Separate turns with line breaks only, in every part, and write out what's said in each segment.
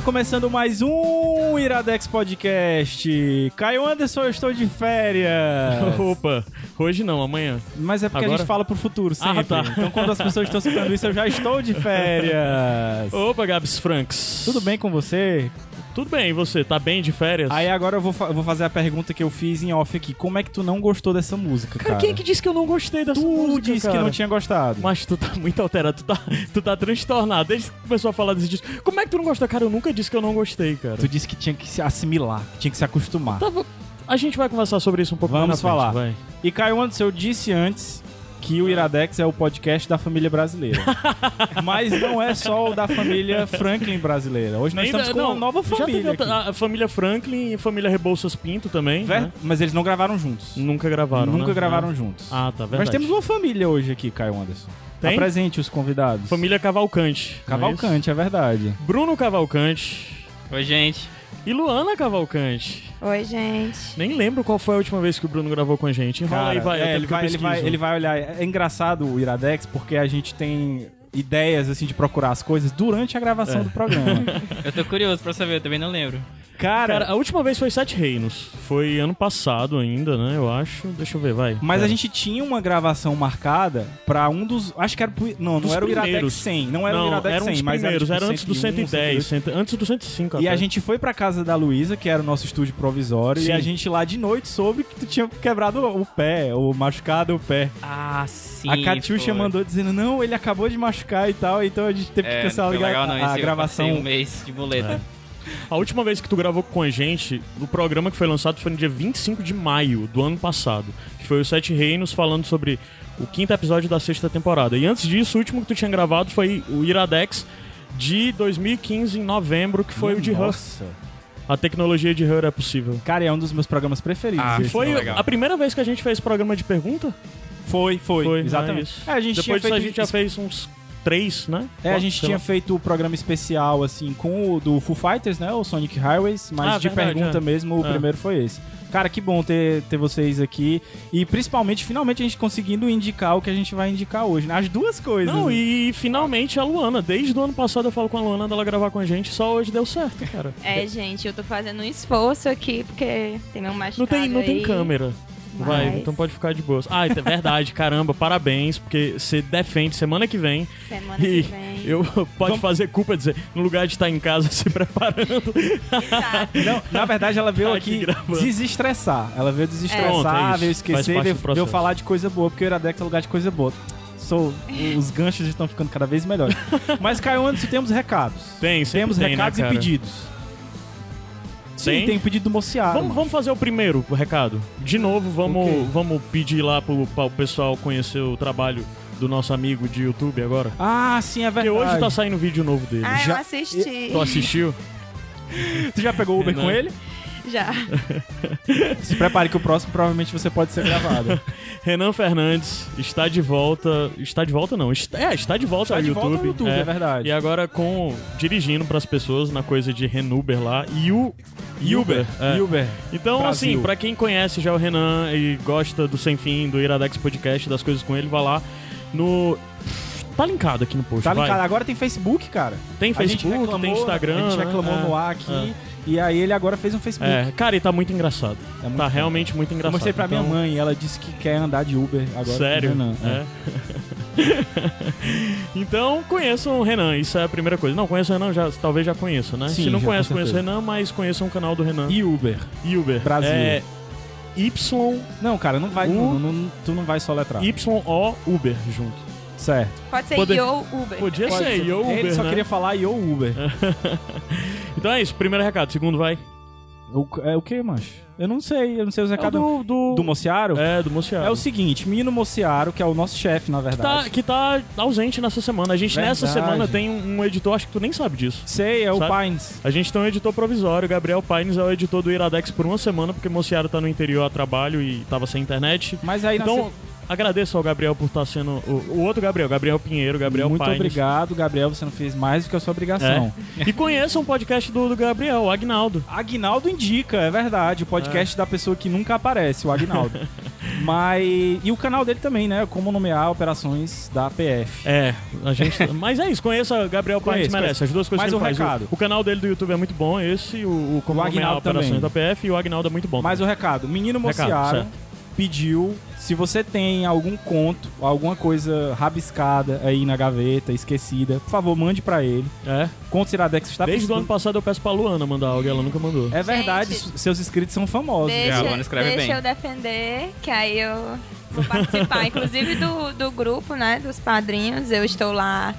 Está começando mais um Iradex Podcast. Caio Anderson, eu estou de férias.
Opa, hoje não, amanhã.
Mas é porque a
Agora?
gente fala pro futuro sempre.
Ah, tá.
Então quando as pessoas estão escutando isso, eu já estou de férias.
Opa, Gabs Franks.
Tudo bem com você?
Tudo bem, e você? Tá bem de férias?
Aí agora eu vou, fa- vou fazer a pergunta que eu fiz em off aqui. Como é que tu não gostou dessa música, cara?
Cara, quem é que disse que eu não gostei dessa
Tu
música,
disse
cara?
que não tinha gostado.
Mas tu tá muito alterado, tu tá, tu tá transtornado. Desde que começou a falar desse disco. Como é que tu não gostou? Cara, eu nunca disse que eu não gostei, cara.
Tu disse que tinha que se assimilar, que tinha que se acostumar.
Tava- A gente vai conversar sobre isso um pouco
Vamos
mais na frente,
falar.
vai.
E Caio Anderson, eu disse antes que o Iradex é o podcast da família brasileira. Mas não é só o da família Franklin brasileira. Hoje nós
Nem
estamos
da-
com
não,
uma nova família.
a família Franklin e a família Rebouças Pinto também,
Ver-
né?
Mas eles não gravaram juntos.
Nunca gravaram,
Nunca
né?
gravaram juntos.
Ah, tá, verdade.
Nós temos uma família hoje aqui, Caio Anderson.
Tem?
Apresente os convidados.
Família Cavalcante. é
Cavalcante, é verdade.
isso? Bruno Cavalcante
Oi, gente.
E Luana Cavalcante.
Oi, gente.
Nem lembro qual foi a última vez que o Bruno gravou com a gente. Enrola
Cara,
aí, vai.
é, ele, vai, ele, vai, ele vai olhar. É engraçado o Iradex porque a gente tem ideias assim de procurar as coisas durante a gravação
É.
do programa.
Eu tô curioso pra saber, eu também não lembro.
Cara,
Cara, a última vez foi Sete Reinos. Foi ano passado ainda, né? Eu acho. Deixa eu ver, vai.
Mas
Pera.
a gente tinha uma gravação marcada pra um dos. Acho que era. pro- Não, não
Dos
era o Iradex
primeiros.
100. Não era o
Não,
Iradex
eram
100,
os
mas
primeiros.
era,
Era,
tipo,
antes do
101,
110. cento- antes do 105
E
até.
a gente foi pra casa da Luísa, que era o nosso estúdio provisório, e
Sim.
a gente lá de noite soube que tu tinha quebrado o pé, ou machucado o pé.
Ah, sim.
a Catiuxa mandou dizendo, não, ele acabou de machucar e tal, então a gente teve que
É,
cancelar
não legal, não.
a,
esse
a gravação.
um mês de boleta.
A última vez que tu gravou com a gente, o programa que foi lançado foi no dia 25 de maio do ano passado. Que foi o Sete Reinos falando sobre o quinto episódio da sexta temporada. E antes disso, o último que tu tinha gravado foi o Iradex de 2015, em novembro, que foi o de.
Nossa.
A tecnologia de Her é possível.
Cara, é um dos meus programas preferidos.
Ah.
Foi
legal.
a primeira vez que a gente fez programa de pergunta?
Foi, foi,
Foi,
exatamente.
é.
É, a gente tinha
Depois disso
feito
a gente já fez uns três, né?
É, a
Quatro,
gente
sei
tinha
lá.
feito o programa especial, assim, com o do Foo Fighters, né? O Sonic Highways, mas
Ah,
de
verdade,
pergunta
é.
mesmo, o
É.
primeiro foi esse. Cara, que bom ter, ter vocês aqui. E principalmente, finalmente, a gente conseguindo indicar o que a gente vai indicar hoje, né? As duas coisas.
Não, e finalmente a Luana. Desde o ano passado eu falo com a Luana dela gravar com a gente, só hoje deu certo, cara.
É, gente, eu tô fazendo um esforço aqui, porque tem meu machucado
Não tem, não tem
aí.
Câmera. Vai,
Mas-
então pode ficar de boas. Ah, é verdade, caramba, parabéns, porque você defende semana que vem.
Semana que
E
vem.
eu pode fazer culpa dizer, no lugar de estar em casa se preparando.
Exato.
Não, na verdade, ela veio
Tá
aqui
aqui
desestressar. Ela veio
é
desestressar,
isso.
veio esquecer, veio, veio falar de coisa boa, porque o Iradex é lugar de coisa boa. Sou, os ganchos estão ficando cada vez melhores. Mas, Caio Anderson, temos recados.
Tem, sempre
Temos
tem,
recados
né,
e pedidos. Sim,
Tem?
tem pedido do.
Vamos, vamos fazer o primeiro o recado. De novo, vamos, vamos pedir lá pro, para o pessoal conhecer o trabalho do nosso amigo de YouTube agora.
Ah, sim, é
Porque
verdade.
hoje tá saindo vídeo novo dele.
Ah, eu
Já-
assisti.
Tu assistiu?
Tu já pegou o Uber
Não.
com ele?
Já.
Se prepare que o próximo provavelmente você pode ser gravado.
Renan Fernandes está de volta. Está de volta, não. Está, é, está de volta
Está
ao
de
YouTube.
volta ao YouTube, é verdade.
E agora com dirigindo pras pessoas na coisa de Renuber lá. E o Uber. É.
Uber.
Então,
Brasil.
assim, pra quem conhece já o Renan e gosta do Sem Fim, do Iradex Podcast, das coisas com ele, vai lá no. Tá linkado aqui no post.
Tá
vai.
linkado. Agora tem Facebook, cara.
Tem Facebook,
reclamou,
tem Instagram.
A gente
né?
reclamou
É,
no ar aqui.
é.
E aí ele agora fez um Facebook.
É, cara, e tá muito engraçado.
É muito
tá
bom.
realmente muito
Eu
engraçado.
mostrei pra minha
Então,
mãe e ela disse que quer andar de Uber agora.
Sério?
Renan. É.
Então, conheçam o Renan, isso é a primeira coisa. Não, conheçam o Renan, já, talvez já conheçam, né?
Sim,
Se não conhece,
com
conheça o. Renan, mas conheçam o canal do Renan.
E Uber.
Uber.
Brasil.
É Y,
Não, cara, não vai.
U-
não- não- tu não vai soletrar.
Y-O Uber junto.
Certo.
Pode ser
Poder-
Yo Uber.
Podia
Pode
ser,
ser.
Yo Uber,
Ele só
né?
queria falar Yo Uber.
Então é isso, primeiro recado. Segundo vai.
O, é o que, mancho? Eu não sei, eu não sei os
É o
recados
do, do,
do Mociaro.
É, do Mociaro.
É o seguinte, menino Mociaro, que é o nosso chefe, na
que
verdade.
tá, que tá ausente nessa semana. A gente, nessa
Verdade.
semana, tem um, um editor, acho que tu nem sabe disso.
Sei, é o
Sabe?
Pines.
A gente tem um editor provisório, Gabriel Paines é o editor do Iradex por uma semana, porque Mociaro tá no interior a trabalho e tava sem internet.
Mas aí na
Então, agradeço ao Gabriel por estar sendo. O, o outro Gabriel, Gabriel Pinheiro, Gabriel
Muito
Paines.
obrigado, Gabriel. Você não fez mais do que a sua obrigação.
E conheçam o podcast do, do Gabriel, o Agnaldo.
Agnaldo indica, é verdade. O podcast da pessoa que nunca aparece, o Agnaldo. Mas. E o canal dele também, né? Como nomear operações da PF.
É, a gente. Mas é isso, conheça Gabriel Paines
Conheço,
merece. As duas coisas
Mas
que
o
ele faz.
recado.
O, o canal dele do YouTube é muito bom, esse, o, o Como
O
Nomear Operações
também.
da PF e o Agnaldo é muito bom.
Mas o recado: Menino
Recado,
Mociaro
certo.
Pediu. Se você tem algum conto, alguma coisa rabiscada aí na gaveta, esquecida, por favor, mande pra ele.
É.
Contos Iradex está
Desde o ano passado eu peço pra Luana mandar algo e ela nunca mandou.
É verdade,
Gente.
seus inscritos são famosos.
a
Deixa,
Luana escreve
deixa
bem.
eu defender, que aí eu vou participar. Inclusive do, do grupo, né? Dos padrinhos. Eu estou lá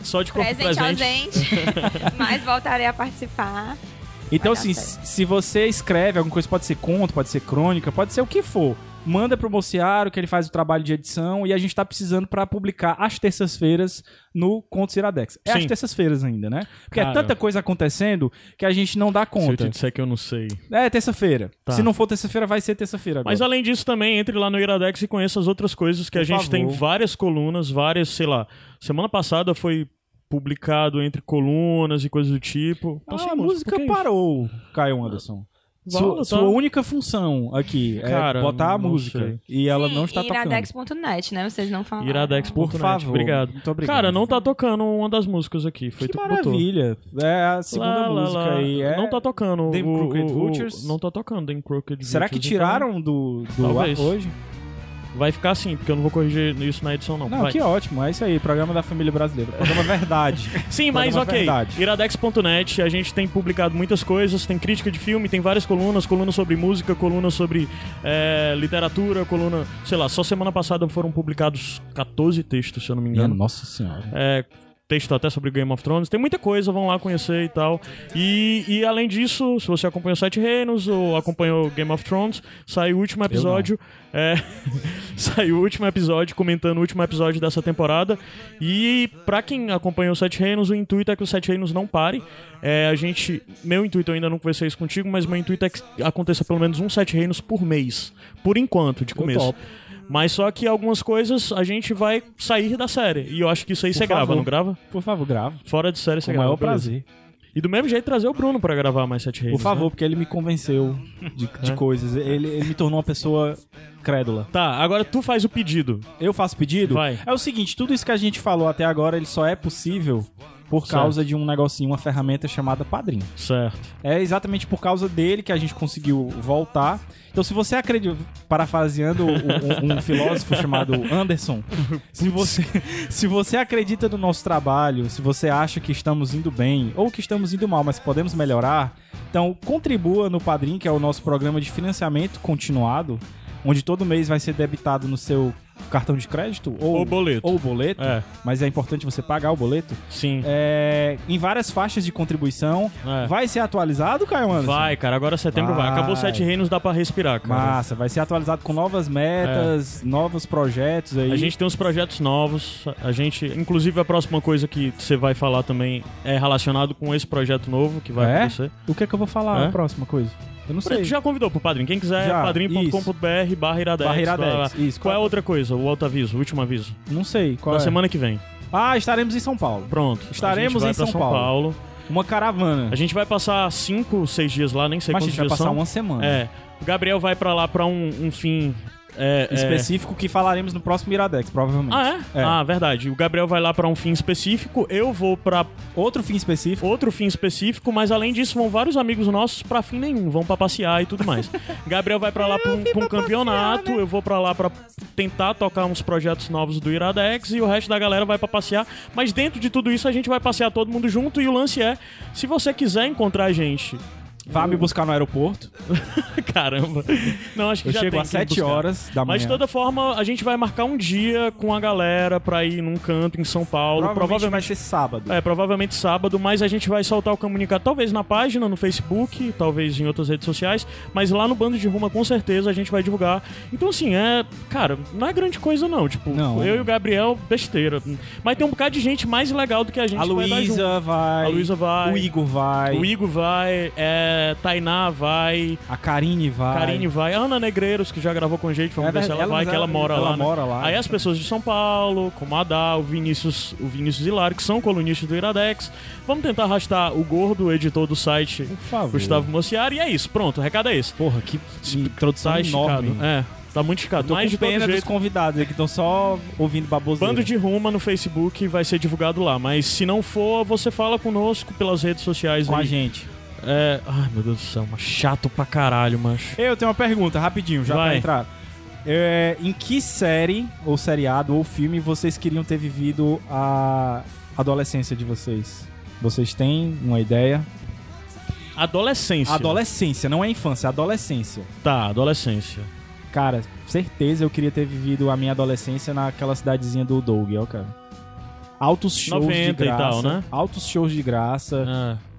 Só de corpo
presente,
presente.
ausente. mas voltarei a participar.
Então, assim, se você escreve alguma coisa, pode ser conto, pode ser crônica, pode ser o que for. Manda pro Mociaro, que ele faz o trabalho de edição, e a gente tá precisando pra publicar às terças-feiras no Contos Iradex. É às
Sim.
terças-feiras ainda, né? Porque é tanta coisa acontecendo que a gente não dá
Se eu
conta.
te disser que eu não sei.
É terça-feira.
Tá.
Se não for terça-feira, vai ser terça-feira agora.
Mas além disso também, entre lá no Iradex e conheça as outras coisas que a
Por
gente
favor.
tem várias colunas, várias, sei lá. Semana passada foi publicado entre colunas e coisas do tipo. Então,
Ah, a música
que isso?
parou, Caio Anderson. Sua, sua única função aqui
Cara,
é botar a música.
sei.
E ela
Sim,
não está tocando.
iradex.net, né? Vocês não falaram.
Iradex.net.
Por favor.
Obrigado.
Muito obrigado.
Cara, não tá tocando uma das músicas aqui. Foi
Que
que botou.
maravilha. É a segunda
Lá,
música
lá.
aí. É...
Não tá tocando. O,
Crooked
o-
Vultures?
Não tá tocando Them Crooked
Será que
Vultures,
tiraram do, do ar hoje?
Vai ficar assim, porque eu não vou corrigir isso na edição, não.
Não,
Vai.
que ótimo. É isso aí. Programa da família brasileira. Programa Verdade.
Sim, mas
Programa
ok.
Verdade.
Iradex.net, a gente tem publicado muitas coisas, tem crítica de filme, tem várias colunas, coluna sobre música, coluna sobre é, literatura, coluna, sei lá, só semana passada foram publicados 14 textos, se eu não me
Minha
engano.
nossa senhora.
É, texto até sobre Game of Thrones, tem muita coisa, vão lá conhecer e tal. E, e além disso, se você acompanhou Sete Reinos ou acompanhou Game of Thrones, saiu o último episódio. É, saiu o último episódio comentando o último episódio dessa temporada. E pra quem acompanhou Sete Reinos, o intuito é que o Sete Reinos não pare. É, a gente. Meu intuito, eu ainda não conversei isso contigo, mas meu intuito é que aconteça pelo menos um Sete Reinos por mês. Por enquanto, de começo. Mas só que algumas coisas a gente vai sair da série. E eu acho que isso aí
Por
você grava,
favor.
não grava?
Por favor, grava.
Fora de série você
Com o
grava.
maior
beleza.
prazer.
E do mesmo jeito trazer o Bruno pra gravar mais Sete Reis.
Por favor, porque ele me convenceu de, de
É.
coisas. Ele, ele me tornou uma pessoa crédula.
Tá, agora tu faz o pedido.
Eu faço pedido?
Vai.
É o seguinte, tudo isso que a gente falou até agora, ele só é possível por
Certo.
causa de um negocinho, uma ferramenta chamada Padrim.
Certo.
É exatamente por causa dele que a gente conseguiu voltar. Então, se você acredita, parafraseando um, um filósofo chamado Anderson, se você, se você acredita no nosso trabalho, se você acha que estamos indo bem ou que estamos indo mal, mas podemos melhorar, então contribua no Padrim, que é o nosso programa de financiamento continuado, onde todo mês vai ser debitado no seu cartão de crédito ou,
Ou boleto.
ou boleto,
É,
mas é importante você pagar o boleto,
sim.
é, em várias faixas de contribuição.
É.
Vai ser atualizado, Caio Anderson?
Vai, cara, agora setembro vai.
Vai.
Acabou Sete Reinos, dá pra respirar, cara.
Massa, vai ser atualizado com novas metas, novos projetos aí.
A gente tem uns projetos novos. A gente, inclusive, a próxima coisa que você vai falar também é relacionado com esse projeto novo que vai
É?
acontecer.
O que é que eu vou falar
É?
a próxima coisa? Eu não sei.
Tu já convidou pro padrinho. Quem quiser,
Já,
padrinho.com.br barra iradex.
Barra Iradex,
blá, blá.
isso.
Qual é a outra coisa? O outro aviso, o último aviso.
Não sei. Qual
Na
é?
semana que vem.
Ah, estaremos em São Paulo.
Pronto.
Estaremos
a
em
gente vai pra
São Paulo. Uma caravana.
A gente vai passar cinco, seis dias lá, nem sei
Mas a
quantos
gente vai
dias
passar
são.
uma semana.
É. O Gabriel vai pra lá pra um, um fim. É, é-
Específico que falaremos no próximo Iradex, provavelmente.
Ah, é?
É.
Ah, verdade. O Gabriel vai lá pra um fim específico, eu vou pra
Outro fim específico.
outro fim específico, mas além disso vão vários amigos nossos pra fim nenhum, vão pra passear e tudo mais. Gabriel vai pra lá pra um, pra um campeonato, eu vou pra lá pra tentar tocar uns projetos novos do Iradex e o resto da galera vai pra passear. Mas dentro de tudo isso a gente vai passear todo mundo junto e o lance é, se você quiser encontrar a gente
Vá me buscar no aeroporto.
Caramba. Não, acho que
Eu
já
chego
tem
às
que me
7
buscar.
horas da manhã.
Mas de toda forma, a gente vai marcar um dia com a galera pra ir num canto em São Paulo.
provavelmente,
Provavelmente,
vai ser sábado.
É, provavelmente sábado, mas a gente vai soltar o comunicado talvez na página, no Facebook, talvez em outras redes sociais, mas lá no Bando de Ruma com certeza a gente vai divulgar. Então assim, é, cara, não é grande coisa não, tipo,
Não,
eu
é.
e o Gabriel, besteira. Mas tem um bocado de gente mais legal do que a gente
A
vai.
Luísa vai.
A Luísa vai.
O Igor vai.
O Igor vai, é, Tainá vai,
A Karine vai.
Karine vai, Ana Negreiros, que já gravou com a gente, vamos
É
ver se
verdade,
ela, vai, que ela mora
ela
lá. né?
mora lá.
Aí as pessoas de São Paulo, como a Adá, o Vinícius, o Vinícius Hilário, que são colunistas do Iradex. Vamos tentar arrastar o gordo, o editor do site. Gustavo Mociari, e é isso, pronto, o recado é esse.
Porra, que introdução
Tá
enorme.
esticado. É, tá muito esticado.
Tô
Mas
com
de
pena dos
jeito,
convidados aí que estão só ouvindo baboseira.
Bando de Ruma no Facebook vai ser divulgado lá. Mas se não for, você fala conosco pelas redes sociais
com
aí.
a gente.
É... Ai, meu Deus do céu, mas chato pra caralho, macho.
Eu tenho uma pergunta, rapidinho, já
Vai.
pra entrar. É, em que série, ou seriado, ou filme vocês queriam ter vivido a adolescência de vocês? Vocês têm uma ideia?
Adolescência.
Adolescência, não é infância, é adolescência.
Tá, adolescência.
Cara, certeza eu queria ter vivido a minha adolescência naquela cidadezinha do Doug, ó, cara. Altos shows
90
de
e
graça.
tal, né?
Altos shows de graça.
Ah.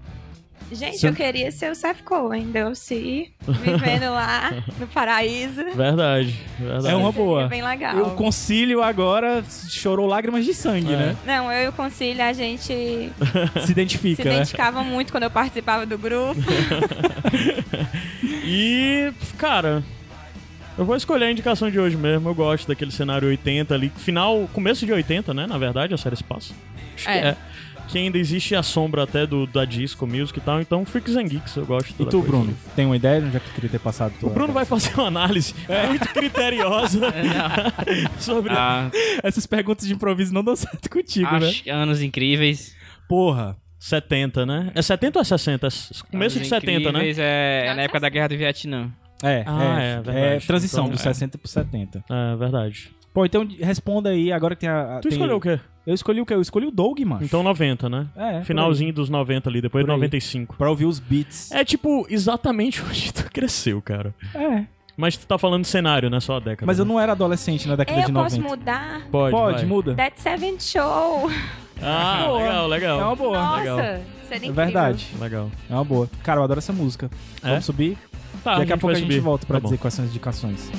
Gente,
Você-
eu queria ser o Seth Cohen, Delcy, vivendo lá no paraíso.
Verdade, verdade.
É uma boa.
bem legal.
E o concílio agora chorou lágrimas de sangue,
É.
né?
Não, eu e o Concílio, a gente se
Se identifica, né?
identificava muito quando eu participava do grupo.
E, cara, eu vou escolher a indicação de hoje mesmo. Eu gosto daquele cenário 80 ali. Final, começo de 80, né? Na verdade, a série se passa. Acho que
É.
é. Que ainda existe a sombra até do, da disco music e tal. Então, Freaks and Geeks, eu gosto.
E tu,
coisa.
Bruno? Tem uma ideia de onde é que tu queria ter passado
O Bruno vai fazer uma análise muito criteriosa sobre.
Ah,
Essas perguntas de improviso não dão certo contigo, né?
acho anos incríveis.
Porra.
70, né? É 70 ou é 60? É Começo
Anos
de 70, né?
É, é na época da Guerra do Vietnã.
É,
Ah,
é,
é
é,
verdade.
transição
Então,
do
é.
60 pro 70.
É verdade.
Pô, então responda aí, agora que tem a. a-
Tu
tem-
escolheu o quê?
Eu escolhi o quê? Eu escolhi o Doug, mano.
Então 90, né?
É,
Finalzinho dos 90 ali, depois de
aí.
95.
Pra ouvir os beats.
É tipo exatamente onde tu cresceu, cara.
É.
Mas tu tá falando cenário, né? Só a década.
Mas eu
né?
não era adolescente na década
eu
de
posso
90.
mudar?
Pode,
Pode,
vai.
muda.
That Seven Show.
Ah,
Boa.
legal, legal.
É uma boa.
Nossa,
legal.
seria
É
incrível.
verdade.
Legal.
É uma boa. Cara, eu adoro essa música.
É?
Vamos subir?
Tá,
Daqui a, pouco a gente
subir.
volta pra
Tá bom.
dizer quais são as indicações.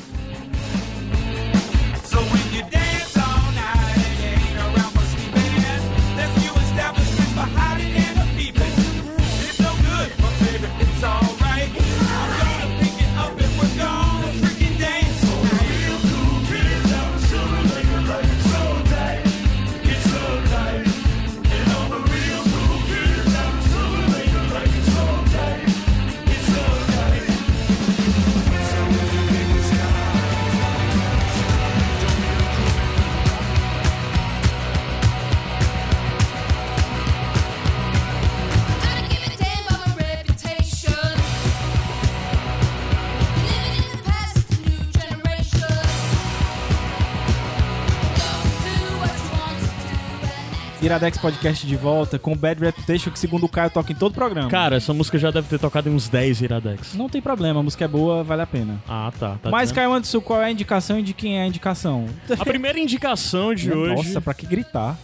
Iradex Podcast de volta com Bad Reputation, que segundo o Caio toca em todo programa.
Cara, essa música já deve ter tocado em uns 10 Iradex.
Não tem problema, a música é boa, vale a pena.
Ah, tá. tá
Mas. Caio Anderson, qual é a indicação e de quem é a indicação?
A primeira indicação de hoje.
Nossa, pra que gritar?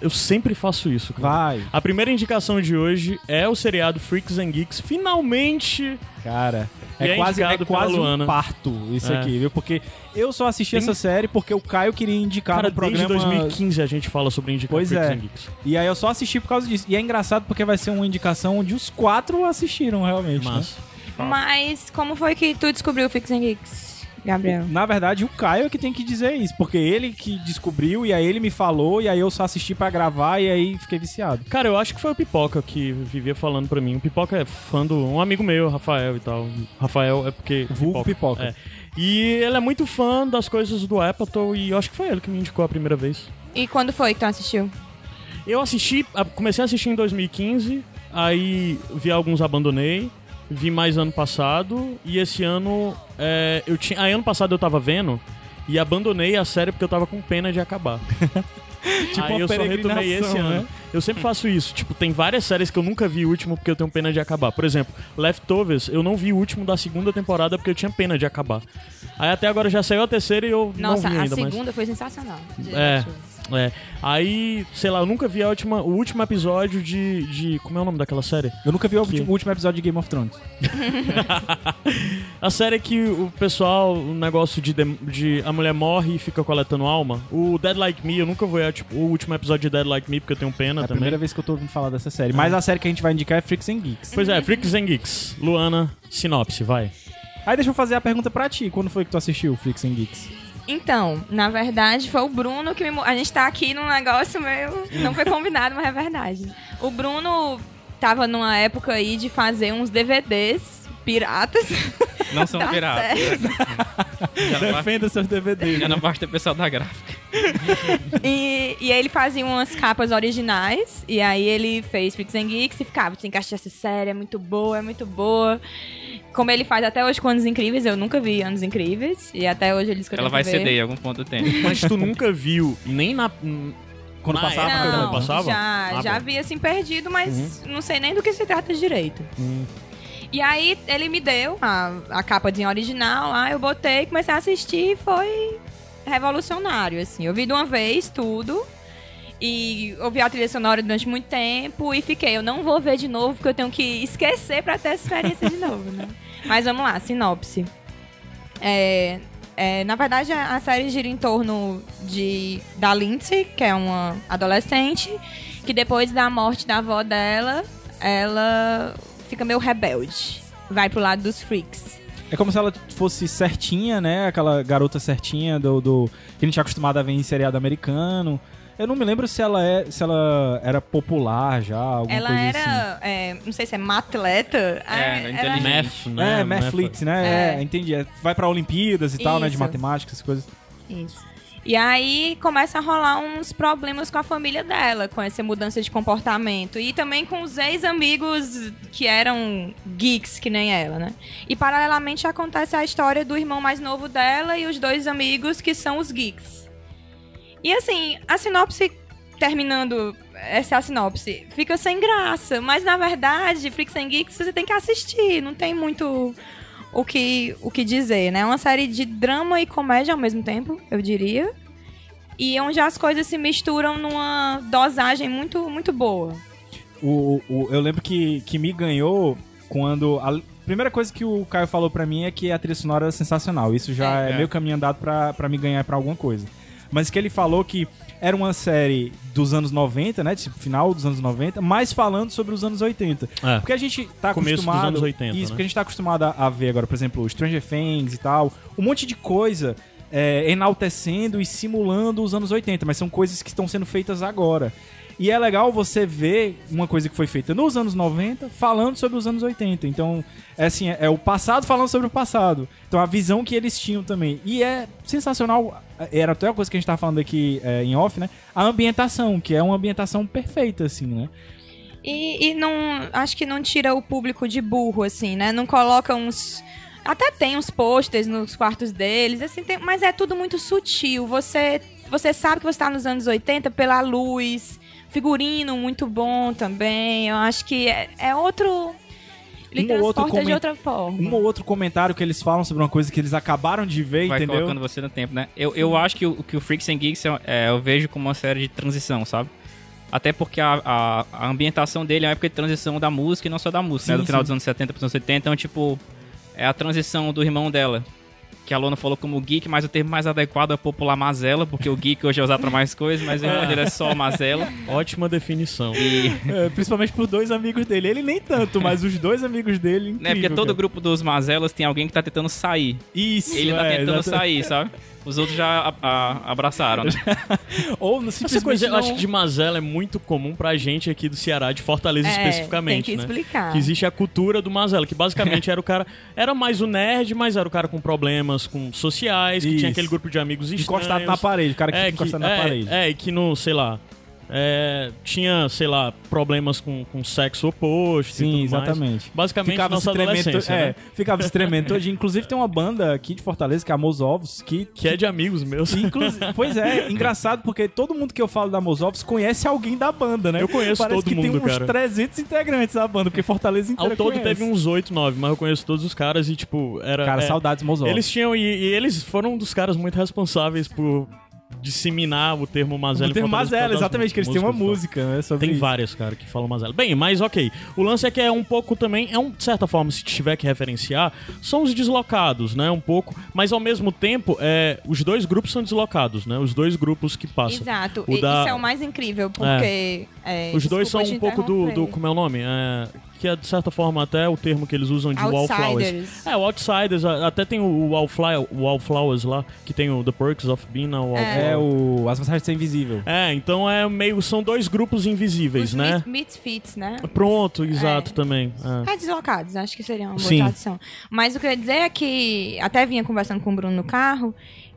Eu sempre faço isso, cara.
Vai.
A primeira indicação de hoje é o seriado Freaks and Geeks. Finalmente
Cara, é
é
quase, é quase um parto isso
É.
aqui, viu? Porque eu só assisti
Tem-
essa série porque o Caio queria indicar
Cara,
no programa...
desde 2015 a gente fala sobre indicar
Pois
Freaks
é.
Geeks.
E aí eu só assisti por causa disso. E é engraçado porque vai ser uma indicação onde os quatro assistiram realmente, né?
Mas,
Mas como foi que tu descobriu o Fix and Geeks, Gabriel?
Na verdade, o Caio é que tem que dizer isso, porque ele que descobriu e aí ele me falou e aí eu só assisti pra gravar e aí fiquei viciado.
cara, eu acho que foi o Pipoca que vivia falando pra mim. O Pipoca é fã do um amigo meu, Rafael e tal. Rafael é porque
Vulgo Pipoca.
É. E ele é muito fã das coisas do Apatow e eu acho que foi ele que me indicou a primeira vez.
E quando foi que tu assistiu?
Eu assisti, comecei a assistir em 2015, aí vi alguns abandonei, vi mais ano passado e esse ano é, eu tinha, aí ano passado eu tava vendo e abandonei a série porque eu tava com pena de acabar.
Tipo
aí
uma
eu só retomei esse ano.
né?
Eu sempre faço isso. Tipo, tem várias séries que eu nunca vi o último porque eu tenho pena de acabar. Por exemplo, Leftovers, eu não vi o último da segunda temporada porque eu tinha pena de acabar. Aí até agora já saiu a terceira e eu
Nossa,
não vi
a
ainda, mas...
segunda foi sensacional.
É. É. Aí, sei lá, eu nunca vi a última, o último episódio de, de. Como é o nome daquela série?
Eu nunca vi o
Que-
último- episódio de Game of Thrones.
A série que o pessoal, o negócio de, de a mulher morre e fica coletando alma. O Dead Like Me, eu nunca vou tipo, o último episódio de Dead Like Me porque eu tenho pena
É a
também.
primeira vez que eu tô ouvindo falar dessa série. Mas a série que a gente vai indicar é Freaks and Geeks.
Pois é, Freaks and Geeks. Luana, sinopse, vai.
Aí deixa eu fazer a pergunta pra ti. Quando foi que tu assistiu Freaks and Geeks?
Então, na verdade, foi o Bruno que me. A gente tá aqui num negócio meio. Não foi combinado, mas é verdade. O Bruno tava numa época aí de fazer uns DVDs piratas.
Não são piratas.
Defenda seus DVDs.
já não basta o pessoal da gráfica.
E, e aí ele fazia umas capas originais. E aí ele fez Freaks and Geeks e ficava, tem que assistir essa série, é muito boa, é muito boa. Como ele faz até hoje com Anos Incríveis, eu nunca vi Anos Incríveis. E até hoje ele disse que eu
Ela vai
ver.
ceder em algum ponto do tempo.
Mas tu nunca viu nem na.
Quando
na
passava,
Não,
quando passava?
já,
Ah,
já
bom.
vi assim perdido, mas não sei nem do que se trata direito. E aí ele me deu a, a original lá, eu botei, comecei a assistir e foi revolucionário, assim. Eu vi de uma vez tudo e ouvi a trilha sonora durante muito tempo e fiquei, eu não vou ver de novo porque eu tenho que esquecer pra ter essa experiência de novo, né? Mas vamos lá, sinopse. É, é, na verdade, a a série gira em torno de da Lindsay, que é uma adolescente, que depois da morte da avó dela, ela fica meio rebelde. Vai pro lado dos freaks.
É como se ela fosse certinha, né? Aquela garota certinha do, do que a gente é acostumado a ver em seriado americano. Eu não me lembro se ela é, se ela era popular já, alguma
ela
coisa
era, é, não sei se é uma atleta.
É,
era-
inteligente.
Math,
assim.
né?
É, Netflix, né? É,
É.
entendi. É, vai pra Olimpíadas e tal, né? De
Isso.
matemática, essas coisas.
Isso. E aí começa a rolar uns problemas com a família dela, com essa mudança de comportamento. E também com os ex-amigos que eram geeks, que nem ela, né? E paralelamente acontece a história do irmão mais novo dela e os dois amigos que são os geeks. E assim, a sinopse, terminando, essa é a sinopse, fica sem graça. Mas na verdade, Freaks and Geeks você tem que assistir, não tem muito o que, o que dizer, né? É uma série de drama e comédia ao mesmo tempo, eu diria. E onde as coisas se misturam numa dosagem muito, muito boa.
O, o- eu lembro que, que me ganhou quando. A primeira coisa que o Caio falou pra mim é que a trilha sonora era sensacional. Isso já é,
É.
meio caminho andado pra, pra me ganhar pra alguma coisa. Mas que ele falou que era uma série dos anos 90, né? Tipo, final dos anos 90, mas falando sobre os anos 80.
É.
Porque a gente tá
Começo dos
acostumado.
anos 80,
Isso,
né?
porque a gente tá acostumado a, a ver agora, por exemplo, Stranger Things e tal. Um monte de coisa é, enaltecendo e simulando os anos 80, mas são coisas que estão sendo feitas agora. E é legal você ver uma coisa que foi feita nos anos 90 falando sobre os anos 80. Então, é assim, é, é o passado falando sobre o passado. Então, a visão que eles tinham também. E é sensacional. Era até uma coisa que a gente tava falando aqui é, em off, né? A ambientação, que é uma ambientação perfeita, assim, né?
E, e não. Acho que não tira o público de burro, assim, né? Não coloca uns. Até tem uns posters nos quartos deles, assim, tem- mas é tudo muito sutil. Você, você sabe que você tá nos anos 80 pela luz, figurino muito bom também. Eu acho que é, é outro. Ele
Um ou outro
transporta de outra forma.
Um ou outro comentário que eles falam sobre uma coisa que eles acabaram de ver,
Vai
entendeu?
colocando você no tempo, né? Eu, eu acho que o, que o Freaks and Geeks é, é, eu vejo como uma série de transição, sabe? Até porque a, a, a ambientação dele é uma época de transição da música e não só da música, né?
Sim,
Do final
sim.
dos anos 70 para os anos 80. Então, tipo, é a transição do irmão dela. Que a Lona falou como geek, mas o termo mais adequado é popular mazela, porque o geek hoje é usado pra mais coisas, mas irmão dele é só mazela.
Ótima definição.
E,
É, principalmente por dois amigos dele. Ele nem tanto, mas os dois amigos dele. Incrível,
né, porque todo
cara.
grupo dos mazelas tem alguém que tá tentando sair.
Isso,
Ele tá
é,
tentando
exato.
sair, sabe? Os outros já a- a- abraçaram, né?
Ou no-
Essa
simplesmente.
coisa, eu acho que de mazela é muito comum pra gente aqui do Ceará, de Fortaleza
É,
especificamente,
tem que
né?
explicar.
Que existe a cultura do mazela, que basicamente era o cara... Era mais o nerd, mas era o cara com problemas com sociais, que
Isso.
tinha aquele grupo de amigos estranhos.
Encostado na parede, o cara que
é,
fica encostado na
é,
parede.
É, e que no, sei lá, é, tinha, sei lá, problemas com, com sexo oposto
Sim,
tudo mais.
exatamente.
Basicamente,
Ficava
nossa
tremendo,
adolescência,
é,
né?
ficava se tremendo dia. Inclusive tem uma banda aqui de Fortaleza, que é a Mosovos, que...
Que é de amigos meus.
Inclusive, pois é, engraçado porque todo mundo que eu falo da Mosovos conhece alguém da banda, né?
Eu conheço
Parece
todo
que tem uns
cara.
300 integrantes da banda, porque Fortaleza inteira
Ao todo
conhece.
teve uns 8, 9, mas eu conheço todos os caras e, tipo, era.
Cara,
é,
saudades Mosovos.
Eles tinham. E, e eles foram um dos caras muito responsáveis por disseminar o termo Mazela.
O termo Mazela, exatamente, que eles têm uma música, né? Sobre
Tem
isso.
vários, cara, que falam Mazela. Bem, mas ok. O lance é que é um pouco também, é um, de certa forma, se tiver que referenciar, são os deslocados, né? Um pouco. Mas ao mesmo tempo, é, os dois grupos são deslocados, né? Os dois grupos que passam.
Exato.
O
E
da-
Isso é o mais incrível, porque. é,
Os dois são um pouco do, do. Como é o nome? É, que é, de certa forma, até o termo que eles usam de Wallflowers.
Outsiders.
É, o Outsiders, até tem o Wallflower, o Wallflowers lá, que tem o The Perks of Being a Wallflower.
É o As Vantagens de Ser Invisível.
É, então é meio. São dois grupos invisíveis,
Os
né?
Mis- Misfits, né?
Pronto, exato,
É.
também. é.
É, deslocados, acho que seria uma boa
Sim.
tradução. Mas o que eu ia dizer é que, até vinha conversando com o Bruno no carro,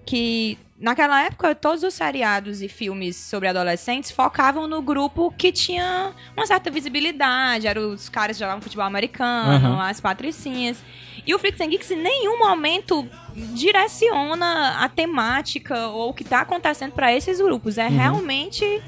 que naquela época todos os seriados e filmes sobre adolescentes focavam no grupo que tinha uma certa visibilidade, eram os caras que jogavam futebol americano,
Aham.
as patricinhas. E o Freaks and Geeks em nenhum momento direciona a temática ou o que tá acontecendo para esses grupos. É realmente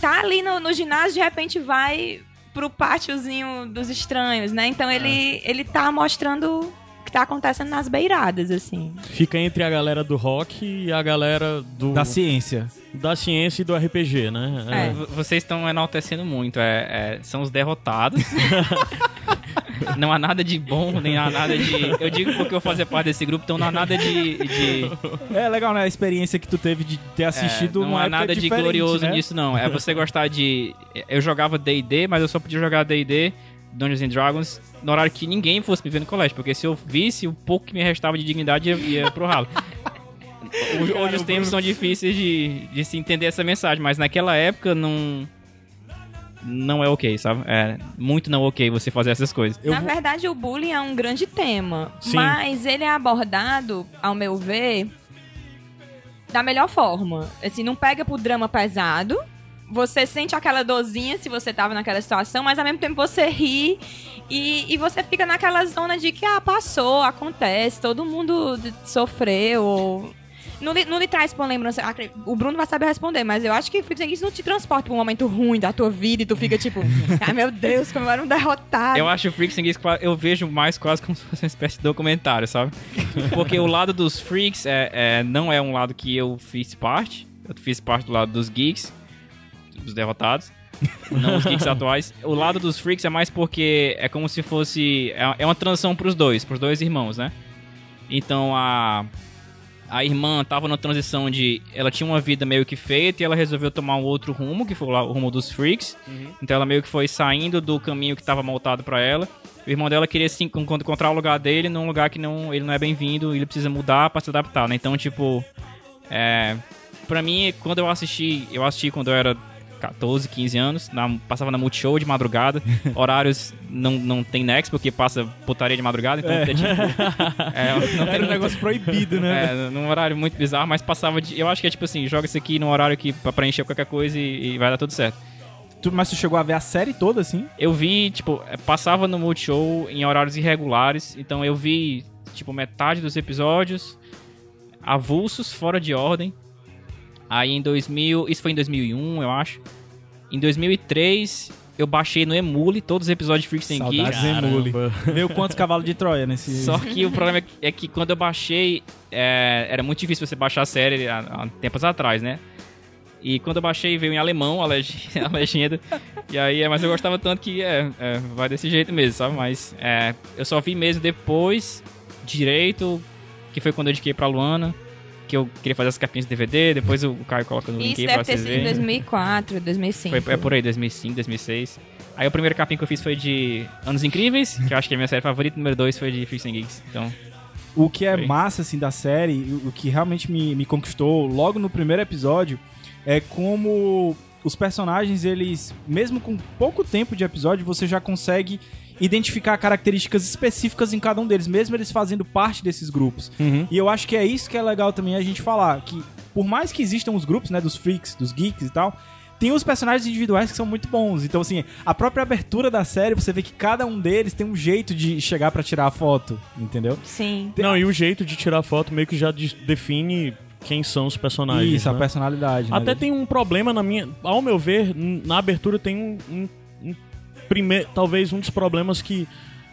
tá ali no, no ginásio, de repente vai pro pátiozinho dos estranhos, né? Então ele, ele tá mostrando que tá acontecendo nas beiradas, assim.
Fica entre a galera do rock e a galera do,
Da ciência.
da ciência e do RPG, né?
É.
V- Vocês estão enaltecendo muito. É, é, são os derrotados. não há nada de bom, nem há nada de. Eu digo porque eu fazia parte desse grupo, então não há nada de. de-
É legal, né? A experiência que tu teve de ter assistido
é, não há
época
nada de glorioso
né?
nisso, não. É você gostar de. Eu jogava DD, mas eu só podia jogar DD, Dungeons and Dragons, no horário que ninguém fosse me ver no colégio. Porque se eu visse, o pouco que me restava de dignidade ia, ia pro ralo. Hoje, hoje os tempos são difíceis de, de se entender essa mensagem, mas naquela época não. Não é ok, sabe? É muito não ok você fazer essas coisas.
Eu
Na
vou-
verdade, o bullying é um grande tema,
Sim.
mas ele é abordado, ao meu ver, da melhor forma. Assim, não pega pro drama pesado. Você sente aquela dorzinha se você tava naquela situação, mas ao mesmo tempo você ri e, e você fica naquela zona de que, ah, passou, acontece, todo mundo sofreu. ou- Não lhe, não lhe traz pra uma lembrança. O Bruno vai saber responder, mas eu acho que Freaks and Geeks não te transporta pra um momento ruim da tua vida e tu fica tipo, ai meu Deus, como eu era um derrotado.
Eu acho o Freaks and Geeks, eu vejo mais quase como se fosse uma espécie de documentário, sabe? Porque o lado dos Freaks é, é- não é um lado que eu fiz parte. Eu fiz parte do lado dos Geeks, dos derrotados. Não os geeks atuais. O lado dos freaks é mais porque é como se fosse. É é uma transição pros dois, pros dois irmãos, né? Então a. A irmã tava na transição de. Ela tinha uma vida meio que feita e ela resolveu tomar um outro rumo, que foi o rumo dos freaks. Então ela meio que foi saindo do caminho que tava montado pra ela. O irmão dela queria se encon- encontrar o lugar dele num lugar que não, ele não é bem-vindo, ele precisa mudar pra se adaptar, né? Então, tipo. É. Pra mim, quando eu assisti. Eu assisti quando eu era 14, 15 anos, na- passava na Multishow de madrugada. Horários não, não tem nexo, porque passa putaria de madrugada, então é, tipo. É, não
Era um negócio proibido, né?
é, num horário muito bizarro, mas passava de. Eu acho que é tipo assim, joga isso aqui num horário que pra preencher qualquer coisa e, e vai dar tudo certo.
Tu- mas tu chegou a ver a série toda, assim?
Eu vi, tipo, passava no Multishow em horários irregulares, então eu vi, tipo, metade dos episódios avulsos, fora de ordem. Aí em 2000, isso foi em 2001, eu acho. Em 2003, eu baixei no Emule todos os episódios de Freaks and Geeks.
Emule. Veio quantos cavalos de Troia nesse...
Só que o problema é que, é que quando eu baixei, é, era muito difícil você baixar a série há, há tempos atrás, né? E quando eu baixei, veio em alemão a, leg- a legenda. E aí, é, mas eu gostava tanto que é, é, vai desse jeito mesmo, sabe? Mas é, eu só vi mesmo depois, direito, que foi quando eu indiquei pra Luana, que eu queria fazer as capinhas de DVD, depois o Caio coloca no link
Isso
aí
deve
pra
ter
vocês
sido em
verem.
2004, 2005.
Foi, é por aí, 2005, 2006. Aí o primeiro capinha que eu fiz foi de Anos Incríveis, que eu acho que é a minha série favorita. Número 2 foi de Freaks and Geeks. Então,
O que é massa, assim, da série, o o que realmente me, me conquistou logo no primeiro episódio, é como os personagens, eles, mesmo com pouco tempo de episódio, você já consegue identificar características específicas em cada um deles, mesmo eles fazendo parte desses grupos. E eu acho que é isso que é legal também a gente falar, que por mais que existam os grupos, né, dos freaks, dos geeks e tal, tem os personagens individuais que são muito bons. Então, assim, a própria abertura da série, você vê que cada um deles tem um jeito de chegar pra tirar a foto, entendeu?
Sim.
Não, e o jeito de tirar foto meio que já de- define quem são os personagens.
Isso, a
né?
personalidade. né,
Até
dele.
tem um problema na minha. Ao meu ver, na abertura tem um. um, um talvez um dos problemas que.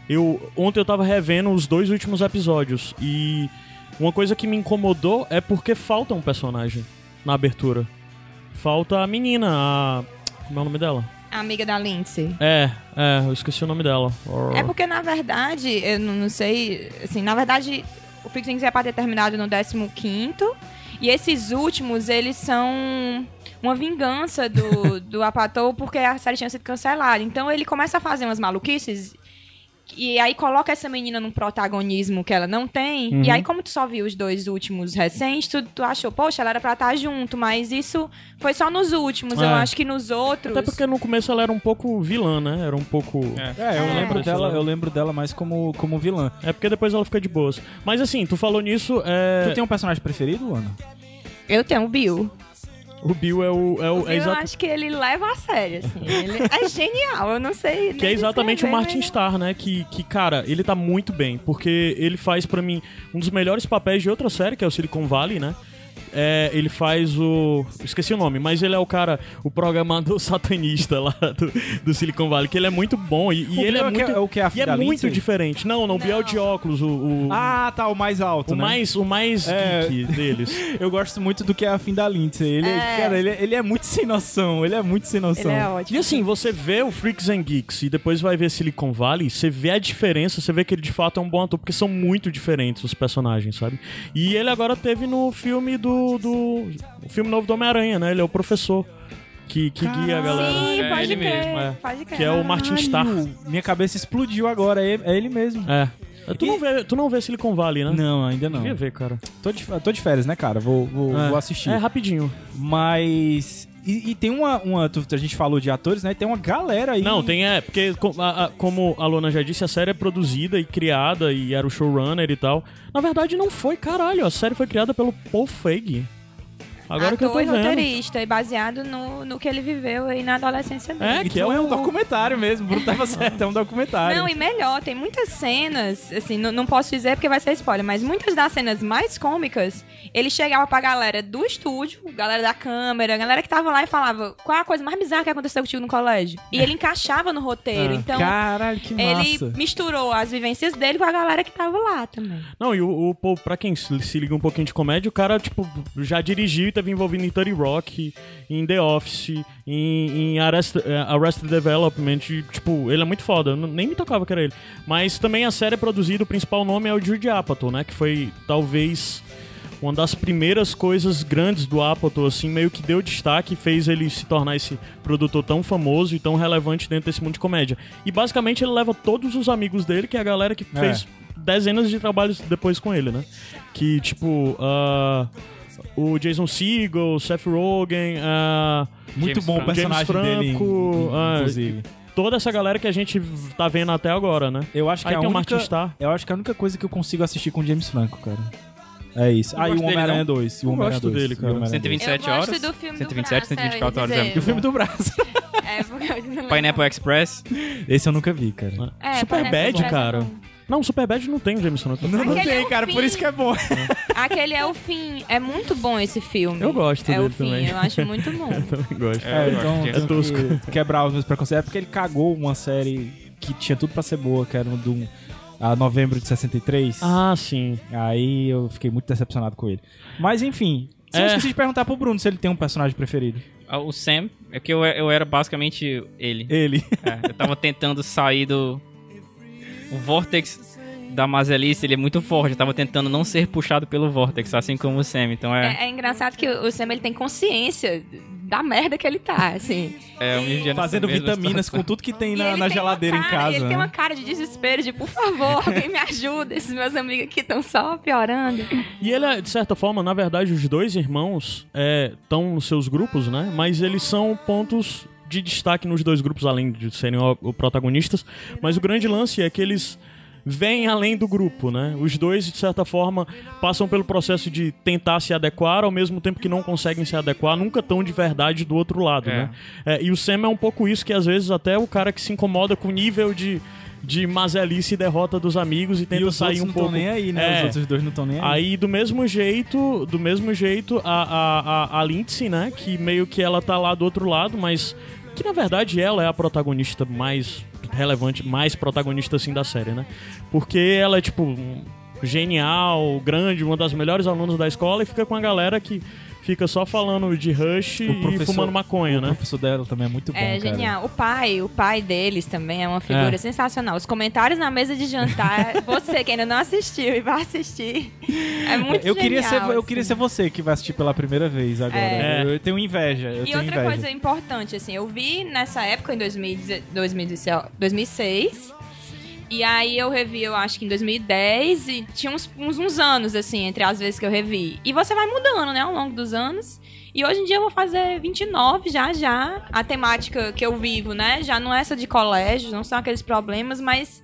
Eu. Ontem eu tava revendo os dois últimos episódios. E uma coisa que me incomodou é porque falta um personagem na abertura. Falta a menina, a. Como é o nome dela?
A amiga da Lindsay.
É, é, eu esqueci o nome dela.
É porque, na verdade, eu não, sei. Assim, na verdade, o Geeks é pra ter terminado no 15. E esses últimos, eles são uma vingança do, do Apatow porque a série tinha sido cancelada. Então ele começa a fazer umas maluquices. E aí coloca essa menina num protagonismo que ela não tem.
Uhum.
E aí, como tu só viu os dois últimos recentes, tu, tu achou, poxa, ela era pra estar junto. Mas isso foi só nos últimos.
É.
Eu acho que nos outros.
Até porque no começo ela era um pouco vilã, né? Era um pouco.
É, eu
É.
lembro dela, eu lembro dela mais como, como vilã.
É porque depois ela fica de boas. Mas assim, tu falou nisso, é.
Tu tem um personagem preferido, Ana?
Eu tenho o Bill.
O Bill é o. É o é
eu
exata-
acho que ele leva a sério, assim. Ele é genial, eu não sei.
Que é exatamente o Martin
mas-
Starr, né? Que, que, cara, ele tá muito bem. Porque ele faz pra mim um dos melhores papéis de outra série, que é o Silicon Valley, né? É, ele faz o. Esqueci o nome, mas ele é o cara, o programador satanista lá do, do Silicon Valley, que ele é muito bom e, e ele é
é o que-
muito.
é o que, a
e é muito diferente. Não, não, o Biel
Não.
de óculos, o. o
Ah, tá, o mais alto,
o
né?
mais, o mais
É.
geek deles.
Eu gosto muito do que é a fim da Lindsay. Ele,
É.
cara, ele, ele é muito sem noção. Ele é muito sem noção.
Ele é ótimo.
E assim, você vê o Freaks and Geeks e depois vai ver Silicon Valley, você vê a diferença, você vê que ele de fato é um bom ator, porque são muito diferentes os personagens, sabe? E ele agora teve no filme do. Do o filme novo do Homem-Aranha, né? Ele é o professor que, que guia a galera.
Sim,
É ele
crer,
mesmo,
é.
pode crer.
Que é o Martin Starr.
Minha cabeça explodiu agora. É, é ele mesmo.
É. Tu não, vê, tu não vê Silicon Valley, né?
Não, ainda não.
Devia ver, cara.
Tô de, tô de férias, né, cara? Vou, vou,
É.
vou assistir.
É rapidinho.
Mas. E, e tem uma, uma. tu- A gente falou de atores, né? Tem uma galera aí.
Não, tem é, porque a- a- como a Luna já disse, a série é produzida e criada e era o showrunner e tal. Na verdade não foi, caralho, a série foi criada pelo Paul Feig. Agora que eu tô
Ator e
vendo.
roteirista, e baseado no, no que ele viveu aí na adolescência dele.
É, que
Então
é,
um documentário mesmo. O Bruno tava certo, é um documentário.
Não, e melhor, tem muitas cenas, assim, não, não posso dizer porque vai ser spoiler, mas muitas das cenas mais cômicas, ele chegava pra galera do estúdio, galera da câmera, galera que tava lá e falava qual é a coisa mais bizarra que aconteceu contigo no colégio. E ele encaixava no roteiro,
Ah.
então
Caralho, que
ele
massa.
misturou as vivências dele com a galera que tava lá também.
Não, e o, o Paul, pra quem se se liga um pouquinho de comédia, o cara, tipo, já dirigiu e teve envolvido em 30 Rock, em The Office, em, em Arrest, eh, Arrested Development, tipo, ele é muito foda, eu nem me tocava que era ele. Mas também a série é produzida, o principal nome é o Jude Apatow, né, que foi, talvez, uma das primeiras coisas grandes do Apatow, assim, meio que deu destaque e fez ele se tornar esse produtor tão famoso e tão relevante dentro desse mundo de comédia. E basicamente ele leva todos os amigos dele, que é a galera que
É.
fez dezenas de trabalhos depois com ele, né? Que, tipo, o Jason Segel, Seth Rogen, ah,
Muito
James
bom o
Franco.
personagem
James
dele,
Franco, ah,
inclusive.
toda essa galera que a gente tá vendo até agora, né?
Eu acho que
Aí
a
tem o
única,
Starr.
eu acho que a única coisa que eu consigo assistir com o James Franco, cara. É isso.
Não
Ah, e o
gosto
Homem-Aranha
não.
2. E o
Eu
Homem-Aranha
gosto
2,
dele,
e o
cara.
Homem-Aranha
127
Eu gosto
horas.
do filme do
127,
braço,
124
eu
horas. é.
E o filme do braço.
É, porque eu não.
Pineapple Express.
Esse eu nunca vi, cara.
É,
Super
Pineapple
Bad,
Express é
cara.
bom.
Não, Superbad não tem o James Franco.
Não, não
Aquele é
tem,
o
cara.
fim.
Por isso que é bom.
Aquele é o fim. É muito bom esse filme.
Eu gosto
É
dele
o fim,
também.
eu acho muito bom.
Eu também gosto.
É,
É, então
É tosco.
que quebrar os meus preconceitos. É porque ele cagou uma série que tinha tudo pra ser boa, que era um do a novembro de 63.
Ah, sim.
Aí eu fiquei muito decepcionado com ele. Mas enfim, se eu
É.
esqueci de perguntar pro Bruno se ele tem um personagem preferido.
Ah, O Sam, é que eu, eu era basicamente ele.
Ele.
É, eu tava tentando sair do. O Vortex da Mazelice, ele é muito forte. Eu tava tentando não ser puxado pelo Vortex, assim como o Sam. Então é.
É, é engraçado que o Sam ele tem consciência da merda que ele tá, assim.
é, um
Fazendo vitaminas
situação.
com tudo que tem na, na
tem
geladeira
uma
em
cara-
casa.
Ele
né?
tem uma cara de desespero, de por favor, alguém me ajuda. Esses meus amigos aqui estão só piorando.
E ele, é, de certa forma, na verdade, os dois irmãos estão nos seus grupos, né? Mas eles são pontos de destaque nos dois grupos, além de serem o, o protagonistas. Mas o grande lance é que eles vêm além do grupo, né? Os dois, de certa forma, passam pelo processo de tentar se adequar, ao mesmo tempo que não conseguem se adequar, nunca tão de verdade do outro lado,
É.
né? É, e o Sam é um pouco isso, que às vezes até o cara que se incomoda com o nível de, de mazelice e derrota dos amigos e tenta
E os
sair
outros
um
não
pouco.
estão nem aí, né?
É.
Os outros dois não estão nem aí.
Aí, do mesmo jeito, do mesmo jeito, a, a, a, a Lindsay, né? Que meio que ela tá lá do outro lado, mas que na verdade ela é a protagonista mais relevante, mais protagonista assim da série, né? Porque ela é tipo genial, grande, uma das melhores alunas da escola e fica com a galera que fica só falando de Rush e fumando maconha,
o
né?
professor dela também é muito bom,
É
cara.
genial. O pai, o pai deles também é uma figura
É.
sensacional. Os comentários na mesa de jantar, você que ainda não assistiu e vai assistir, é muito
eu queria ser
genial,
eu
assim.
queria ser você que vai assistir pela primeira vez agora.
É.
Eu, eu tenho inveja, eu
E
tenho
outra
inveja.
coisa importante, assim, eu vi nessa época, em 2010 2016 2006, e aí eu revi, eu acho que em 2010, e tinha uns, uns, uns anos, assim, entre as vezes que eu revi. E você vai mudando, né, ao longo dos anos. E hoje em dia eu vou fazer 29 já, já. A temática que eu vivo, né, já não é essa de colégio, não são aqueles problemas, mas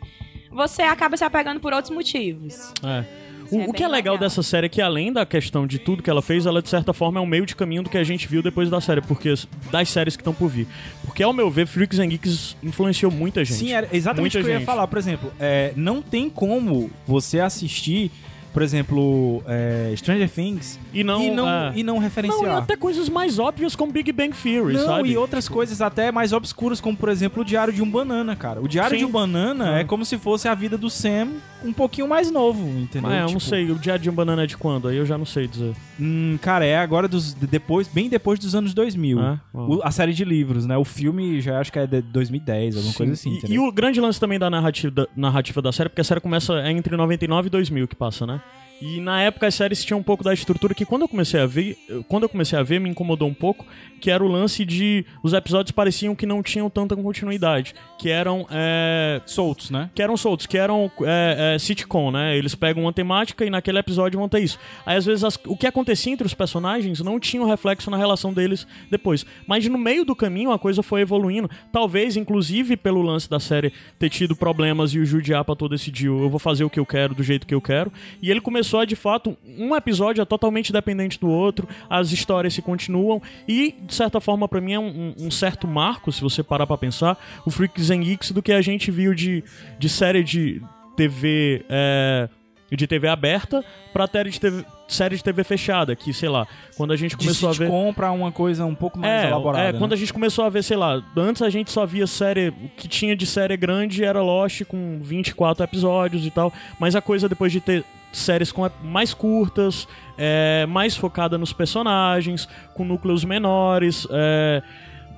você acaba se apegando por outros motivos.
É. O,
é
o que é legal,
legal.
dessa série é que, além da questão de tudo que ela fez, ela, de certa forma, é um meio de caminho do que a gente viu depois da série, porque das séries que estão por vir. Porque, ao meu ver, Freaks and Geeks influenciou muita gente.
Sim, era exatamente o que eu ia falar. Por exemplo, é, não tem como você assistir, por exemplo, é, Stranger Things
E não,
e não,
é.
e não
Não, e
referenciar.
até coisas mais óbvias como Big Bang Theory,
Não,
sabe?
e outras coisas até mais obscuras, como por exemplo o Diário de um Banana, cara. O Diário
Sim.
de um Banana
Ah.
é como se fosse a vida do Sam um pouquinho mais novo, entendeu?
Mas eu não
Tipo,
sei, o Diário de um Banana é de quando? Aí eu já não sei dizer.
Hum, cara, é agora dos depois, bem depois dos anos 2000.
Ah.
O- a série de livros, né? O filme já acho que é de 2010, alguma coisa assim,
E- e, o grande lance também da narrativa, da narrativa da série, porque a série começa é entre 99 e 2000 que passa, né? E na época as séries tinham um pouco da estrutura que quando eu comecei a ver, quando eu comecei a ver me incomodou um pouco, que era o lance de os episódios pareciam que não tinham tanta continuidade, que eram é,
Soltos, né?
que eram soltos, que eram é, é, sitcom, né? Eles pegam uma temática e naquele episódio vão ter isso. Aí às vezes as- o que acontecia entre os personagens não tinha um reflexo na relação deles depois. Mas no meio do caminho a coisa foi evoluindo. Talvez, inclusive, pelo lance da série ter tido problemas e o Judy Apatow decidiu, eu vou fazer o que eu quero, do jeito que eu quero. E ele começou a, de fato, um episódio é totalmente dependente do outro, as histórias se continuam e, de certa forma, pra mim é um, um certo marco, se você parar pra pensar, o Freaks and Geeks do que a gente viu de, de série de TV é, de TV aberta pra série de TV, série de TV fechada, que, sei lá, quando a gente começou a ver...
compra uma coisa um pouco mais
É,
elaborada.
é,
né?
quando a gente começou a ver, sei lá, antes a gente só via série, o que tinha de série grande era Lost com 24 episódios e tal, mas a coisa depois de ter séries com mais curtas, é, mais focada nos personagens, com núcleos menores, é,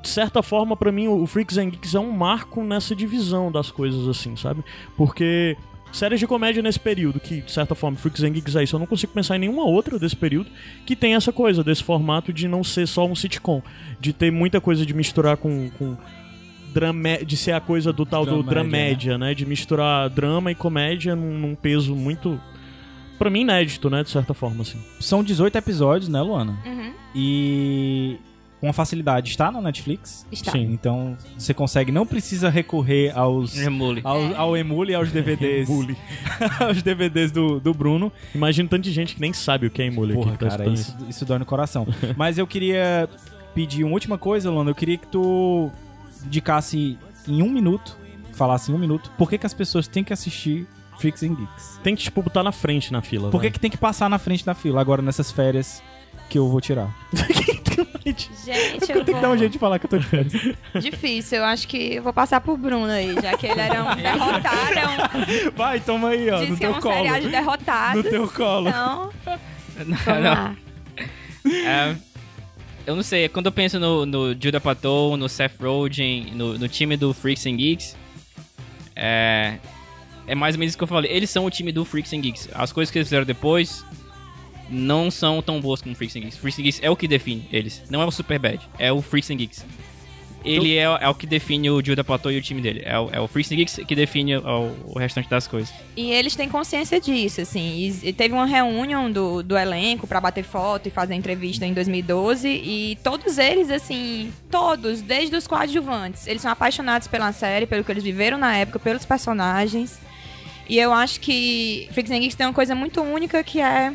de certa forma, pra mim, o Freaks and Geeks é um marco nessa divisão das coisas, assim, sabe? Porque séries de comédia nesse período, que, de certa forma, Freaks and Geeks é isso, eu não consigo pensar em nenhuma outra desse período que tem essa coisa, desse formato de não ser só um sitcom, de ter muita coisa de misturar com... com drama, de ser a coisa do tal do
Dramédia,
dramédia, né? De misturar drama e comédia num, num peso muito... Pra mim, inédito, né? De certa forma, assim.
São 18 episódios, né, Luana?
Uhum.
E com facilidade está na Netflix.
Está.
Sim.
Então você consegue, não precisa recorrer aos
Remule.
ao, ao Emule e aos DVDs.
Emule.
aos DVDs do, do Bruno.
Imagino tanto de gente que nem sabe o que é emule aqui.
Porra,
tá
cara, isso, isso dói no coração. Mas eu queria pedir uma última coisa, Luana. Eu queria que tu indicasse em um minuto, falasse em um minuto, por que, que as pessoas têm que assistir Freaks and Geeks.
Tem que, tipo, botar na frente na fila.
Por que,
vai.
que tem que passar na frente da fila agora nessas férias que eu vou tirar?
Gente,
Eu
eu
tenho que dar um
vou...
jeito de falar que eu tô de férias.
Difícil, eu acho que eu vou passar pro Bruno aí, já que ele era um derrotado, é um,
Vai, toma aí, ó, no
disse que é
teu
um
colo.
seriado de derrotados.
No teu colo.
Então,
Não,
vamos lá.
É, eu não sei, quando eu penso no, no Judah Patou, no Seth Rogen, no, no time do Freaks and Geeks, é, é mais ou menos isso que eu falei. Eles são o time do Freaks and Geeks. As coisas que eles fizeram depois não são tão boas como Freaks and Geeks. Freaks and Geeks é o que define eles. Não é o Superbad, é o Freaks and Geeks. Ele é, é o que define o Judah Patou e o time dele. É o, é o Freaks and Geeks que define o, o restante das coisas.
E eles têm consciência disso, assim. E, e teve uma reunião do, do elenco pra bater foto e fazer entrevista em 2012. E todos eles, assim, todos, desde os coadjuvantes, eles são apaixonados pela série, pelo que eles viveram na época, pelos personagens. E eu acho que Freaks and Geeks tem uma coisa muito única que é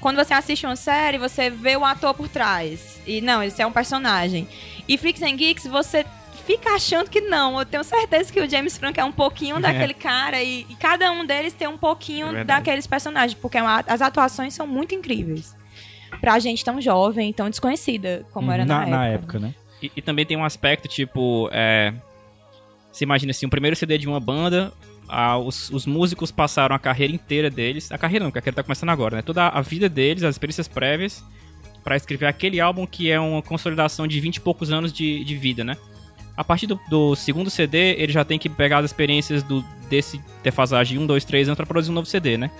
quando você assiste uma série, você vê o ator por trás. E não, esse é um personagem. E Freaks and Geeks, você fica achando que não. Eu tenho certeza que o James Franco é um pouquinho daquele cara e, e cada um deles tem um pouquinho
É
daqueles personagens, porque é uma- as atuações são muito incríveis. Pra gente tão jovem, tão desconhecida como era na,
na, na época, né?
E, e também tem um aspecto, tipo, é, você imagina assim, o primeiro CD de uma banda, ah, os, os músicos passaram a carreira inteira deles, a carreira não, a carreira tá começando agora, né? Toda a vida deles, as experiências prévias, pra escrever aquele álbum que é uma consolidação de 20 e poucos anos de, de vida, né? A partir do, do segundo CD, ele já tem que pegar as experiências do, desse defasagem de 1, 2, 3 anos pra produzir um novo CD, né?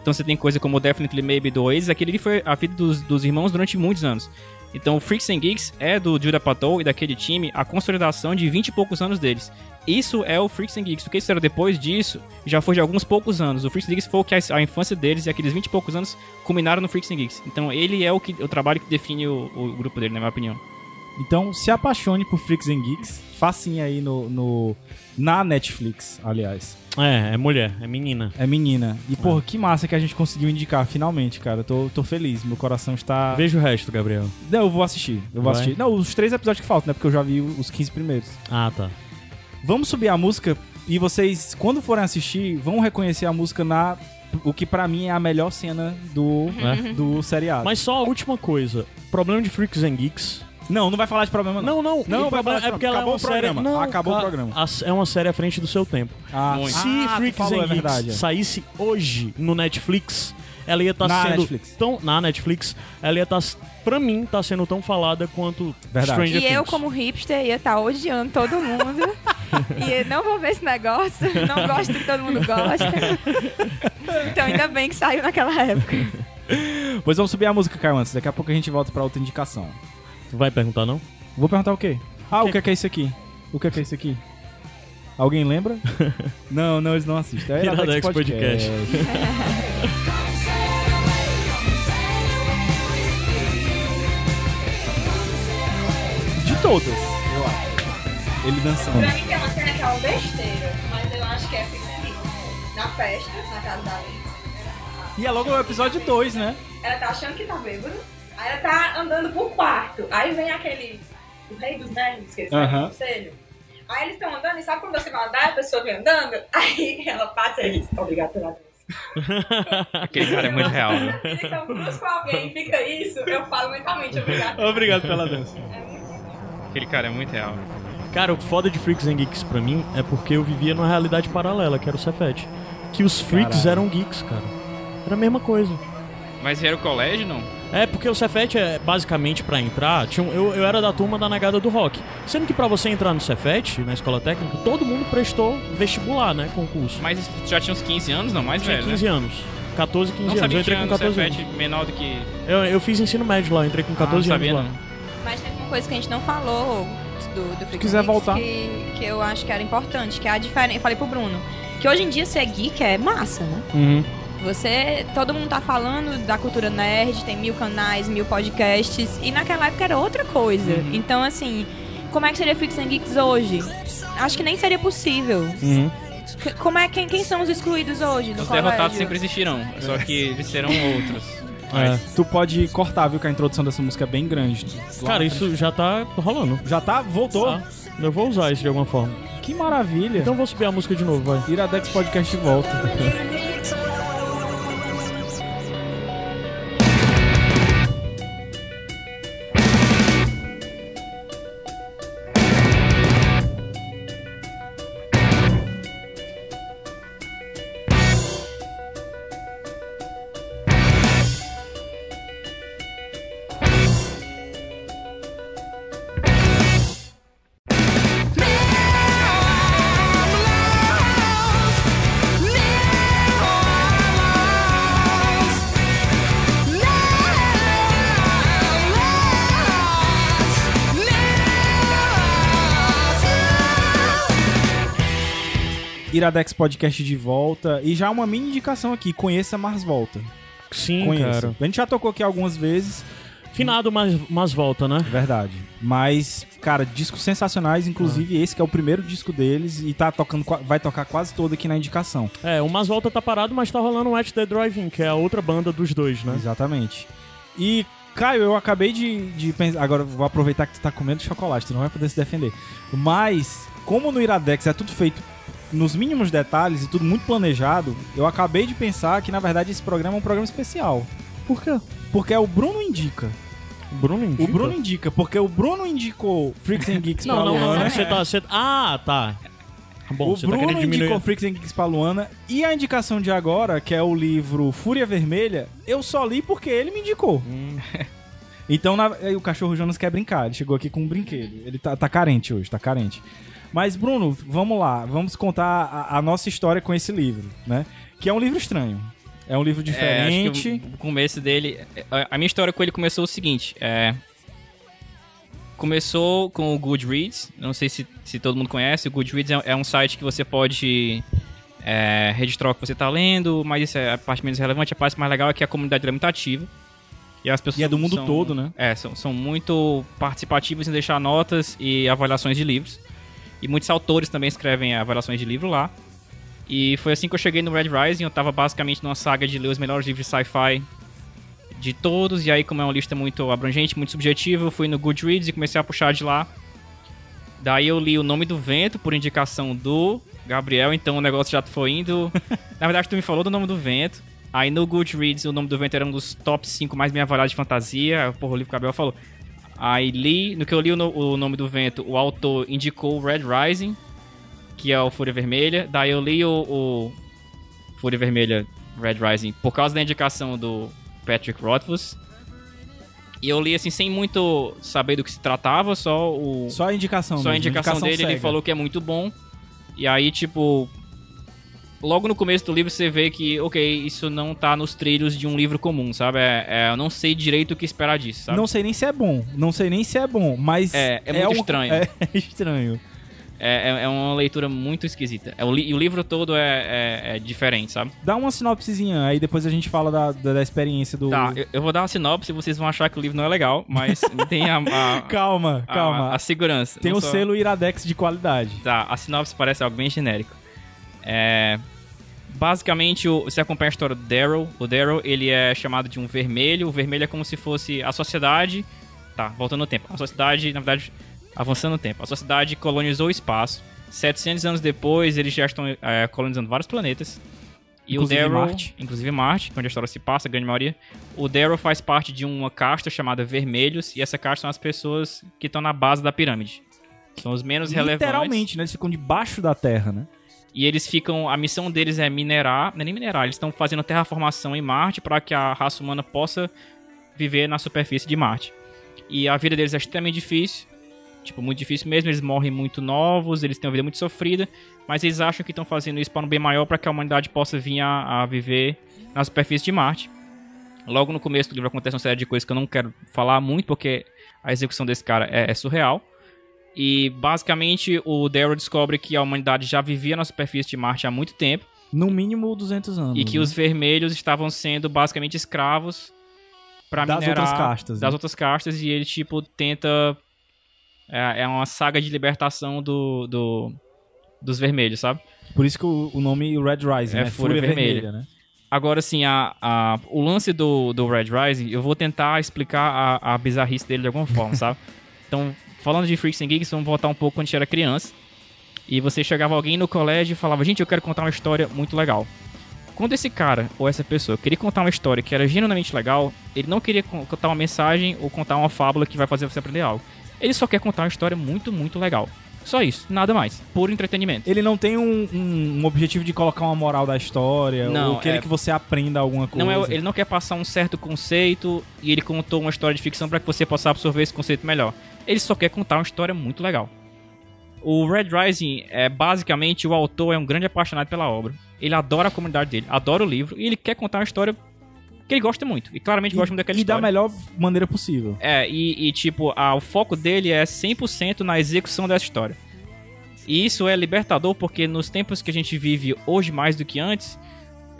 Então você tem coisa como Definitely Maybe do aquele ali foi a vida dos, dos irmãos durante muitos anos. Então, Freaks and Geeks é do Judah Patou e daquele time a consolidação de 20 e poucos anos deles. Isso é o Freaks and Geeks. O que eles fizeram depois disso já foi de alguns poucos anos. O Freaks and Geeks foi o que a, a infância deles e aqueles 20 e poucos anos culminaram no Freaks and Geeks. Então, ele é o, que, o trabalho que define o, o grupo dele, na minha opinião.
Então, se apaixone por Freaks and Geeks. Facinho aí no, no- na Netflix, aliás.
É, é mulher, é menina.
É menina. E, porra, que massa que a gente conseguiu indicar, finalmente, cara. Tô, tô feliz. Meu coração está.
Veja o resto, Gabriel.
Não, eu vou assistir. Eu vou
Vai?
assistir. Não, os três episódios que faltam, né? Porque eu já vi os 15 primeiros.
Ah, tá.
Vamos subir a música e vocês, quando forem assistir, vão reconhecer a música na. O que pra mim é a melhor cena do,
É.
do seriado.
Mas só a última coisa. Problema de Freaks and Geeks.
Não, não vai falar de problema, não.
Não, não.
Não,
o
vai falar
é porque ela é
acabou
uma
o
série...
programa.
Não,
Acabou o
a-
programa.
a- é uma série à frente do seu tempo.
Ah.
Se
ah,
Freaks
falou,
and
é
Geeks
verdade.
saísse hoje no Netflix, ela ia estar
Na
sendo
Netflix.
tão na Netflix, ela ia estar pra mim tá sendo tão falada quanto
Verdade.
Stranger
E
Things.
eu, como hipster, ia estar odiando todo mundo. e não vou ver esse negócio. Não gosto que todo mundo gosta. então, ainda bem que saiu naquela época.
Pois vamos subir a música, Caio, antes. Daqui a pouco a gente volta pra outra indicação.
Tu vai perguntar não?
Vou perguntar o quê? Ah, o que é, que é isso aqui? O que é, que é isso aqui? Alguém lembra? não, não, eles não assistem. É
Iradex
Iradex
Podcast.
De todas, eu acho. Ele dançando.
Pra mim tem uma cena que é uma besteira, mas eu acho que é na festa, na casa da Alice.
E é logo o episódio 2, né?
Ela tá achando que tá bêbada, aí ela tá andando pro quarto. Aí vem aquele. O rei dos nerds, que eles
Aham.
falam no conselho. Aí eles estão andando, e sabe quando você vai andar, a pessoa vem andando? Aí ela passa e diz: Obrigado pela dança.
Aquele cara é muito real, né?
Então, cruz com alguém e fica isso, eu falo mentalmente, obrigado.
Obrigado pela dança.
Aquele cara é muito real.
Cara, o foda de Freaks and Geeks pra mim é porque eu vivia numa realidade paralela, que era o Cefet. Que os freaks
Caralho.
eram geeks, cara. Era a mesma coisa.
Mas era o colégio, não?
É, porque o Cefet é basicamente pra entrar. Tinha um- eu, eu era da turma da negada do rock. Sendo que pra você entrar no Cefet, na escola técnica, todo mundo prestou vestibular, né? Concurso.
Mas tu já tinha uns 15 anos, não? Mais
tinha
velho,
15
né?
anos. 14, 15
Não
anos.
sabia
Eu
que
entrei
tinha
com
no
14 anos.
Cefet menor do que...
Eu, eu fiz ensino médio lá, eu entrei com
Ah,
14
não
anos
sabia,
lá.
não.
Mas tem uma coisa que a gente não falou do, do Freaks
quiser
and Geeks
voltar.
Que, que eu acho que era importante, que é a diferença. Eu falei pro Bruno, que hoje em dia ser geek é massa, né?
Uhum.
Você. Todo mundo tá falando da cultura nerd, tem mil canais, mil podcasts, e naquela época era outra coisa.
Uhum.
Então, assim, como é que seria Freaks and Geeks hoje? Acho que nem seria possível.
Uhum.
Como é quem, quem são os excluídos hoje do
Os
colégio?
derrotados sempre existirão, só que eles serão outros.
É.
Tu pode cortar, viu, que a introdução dessa música é bem grande. Lá
Cara, isso já tá rolando.
Já tá? Voltou?
Tá? Eu vou usar isso de alguma forma.
Que maravilha.
Então eu vou subir a música de novo, vai.
Iradex Podcast de volta. Iradex Podcast de volta. E já uma mini indicação aqui: conheça Mars Volta.
Sim,
Conheça.
cara.
A gente já tocou aqui algumas vezes,
Finado, mas, mas volta, né?
Verdade. Mas, cara, discos sensacionais, inclusive esse que é o primeiro disco deles e tá tocando, vai tocar quase todo aqui na indicação.
É, o Mas Volta tá parado, mas tá rolando o At The Drive-In, que é a outra banda dos dois, né?
Exatamente. E, Caio, eu acabei de, de pensar. Agora vou aproveitar que tu tá comendo chocolate, tu não vai poder se defender. Mas, como no Iradex é tudo feito nos mínimos detalhes e tudo muito planejado, eu acabei de pensar que, na verdade, esse programa é um programa especial.
Por quê?
Porque é o Bruno Indica.
O Bruno indica?
O Bruno indica, porque o Bruno indicou Freaks and Geeks
Não,
pra
não, não.
Luana.
Você tá... Você... Ah, tá. Bom,
o
você
Bruno
tá diminuir...
indicou Freaks and Geeks pra Luana. E a indicação de agora, que é o livro Fúria Vermelha, eu só li porque ele me indicou.
Hum.
Então na- o cachorro Jonas quer brincar. Ele chegou aqui com um brinquedo. Ele tá, tá carente hoje, tá carente. Mas, Bruno, vamos lá. Vamos contar a, a nossa história com esse livro, né? Que é um livro estranho. É um livro
É,
diferente.
que o começo dele. a- A minha história com ele começou o seguinte: é, começou com o Goodreads. Não sei se, se todo mundo conhece. O Goodreads é, é um site que você pode é, registrar o que você está lendo, mas isso é a parte menos relevante. A parte mais legal é que a comunidade é muito ativa. E as pessoas
E é do mundo
são-
todo, né?
É, são, são muito participativas em deixar notas e avaliações de livros. E muitos autores também escrevem avaliações de livro lá. E foi assim que eu cheguei no Red Rising. Eu tava basicamente numa saga de ler os melhores livros de sci-fi de todos. E aí, como é uma lista muito abrangente, muito subjetiva, eu fui no Goodreads e comecei a puxar de lá. Daí eu li O Nome do Vento por indicação do Gabriel, então o negócio já foi indo. Na verdade, tu me falou do Nome do Vento. Aí no Goodreads, O Nome do Vento era um dos top 5 mais bem avaliados de fantasia. Porra, o livro que o Gabriel falou. Aí li, no que eu li o, o Nome do Vento, o autor indicou o Red Rising, que é o Fúria Vermelha. Daí eu li o, o Fúria Vermelha Red Rising por causa da indicação do Patrick Rothfuss. E eu li assim sem muito saber do que se tratava, só o
Só a indicação
só a
mesmo,
indicação, dele, ele
cega.
falou que é muito bom. E aí, tipo, logo no começo do livro você vê que, ok, isso não tá nos trilhos de um livro comum, sabe? É, é, eu não sei direito o que esperar disso, sabe?
Não sei nem se é bom. Não sei nem se é bom, mas.
É, é muito
um-
estranho.
É, é estranho.
É, é- é uma leitura muito esquisita. É, o, li- e o livro todo é, é- é diferente, sabe?
Dá uma sinopsezinha, aí depois a gente fala da, da, da experiência do.
Tá, eu, eu vou dar uma sinopse e vocês vão achar que o livro não é legal, mas tem a, a-
Calma,
a-
calma.
a, segurança.
Tem o
só-
selo Iradex de qualidade.
Tá, a sinopse parece algo bem genérico. É. Basicamente, você acompanha a história do Daryl. O Daryl, ele é chamado de um vermelho. O vermelho é como se fosse a sociedade. Tá, voltando no tempo. A sociedade, na verdade, avançando no tempo. A sociedade colonizou o espaço. 700 anos depois, eles já estão é, colonizando vários planetas. E
Inclusive
o Daryl,
Marte.
inclusive Marte, onde a história se passa, a grande maioria. O Daryl faz parte de uma casta chamada Vermelhos. E essa casta são as pessoas que estão na base da pirâmide. São os menos relevantes.
Literalmente, né? Eles ficam debaixo da terra, né?
E eles ficam. A missão deles é minerar. Não é nem minerar, eles estão fazendo terraformação em Marte para que a raça humana possa viver na superfície de Marte. E a vida deles é extremamente difícil. Tipo, muito difícil mesmo. Eles morrem muito novos, eles têm uma vida muito sofrida. Mas eles acham que estão fazendo isso para um bem maior para que a humanidade possa vir a, a viver na superfície de Marte. Logo no começo do livro acontece uma série de coisas que eu não quero falar muito, porque a execução desse cara é, é surreal. E basicamente o Daryl descobre que a humanidade já vivia na superfície de Marte há muito tempo
No mínimo 200 anos.
e que
né?
os vermelhos estavam sendo basicamente escravos para
Das
minerar
outras castas,
das
né?
outras castas e ele tipo tenta é, é uma saga de libertação do, do dos vermelhos, sabe?
Por isso que o, o nome Red Rising,
É
né?
Fúria Vermelha.
né?
Agora, assim, a, a- o lance do, do Red Rising, eu vou tentar explicar a, a bizarrice dele de alguma forma, sabe? Então, falando de Freaks and Geeks, vamos voltar um pouco quando a gente era criança. E você chegava alguém no colégio e falava, gente, eu quero contar uma história muito legal. Quando esse cara ou essa pessoa queria contar uma história que era genuinamente legal, ele não queria con- contar uma mensagem ou contar uma fábula que vai fazer você aprender algo. Ele só quer contar uma história muito, muito legal. Só isso, nada mais. Puro entretenimento.
Ele não tem um, um- um objetivo de colocar uma moral da história
Não,
ou querer
é-
que você aprenda alguma coisa.
Não é, ele não quer passar um certo conceito e ele contou uma história de ficção para que você possa absorver esse conceito melhor. Ele só quer contar uma história muito legal. O Red Rising é basicamente o autor é um grande apaixonado pela obra. Ele adora a comunidade dele, adora o livro e ele quer contar uma história que ele gosta muito. E claramente gosta muito daquela
e da
história.
melhor maneira possível.
É, e, e, tipo, a- o foco dele é 100% na execução dessa história. E isso é libertador porque nos tempos que a gente vive hoje mais do que antes,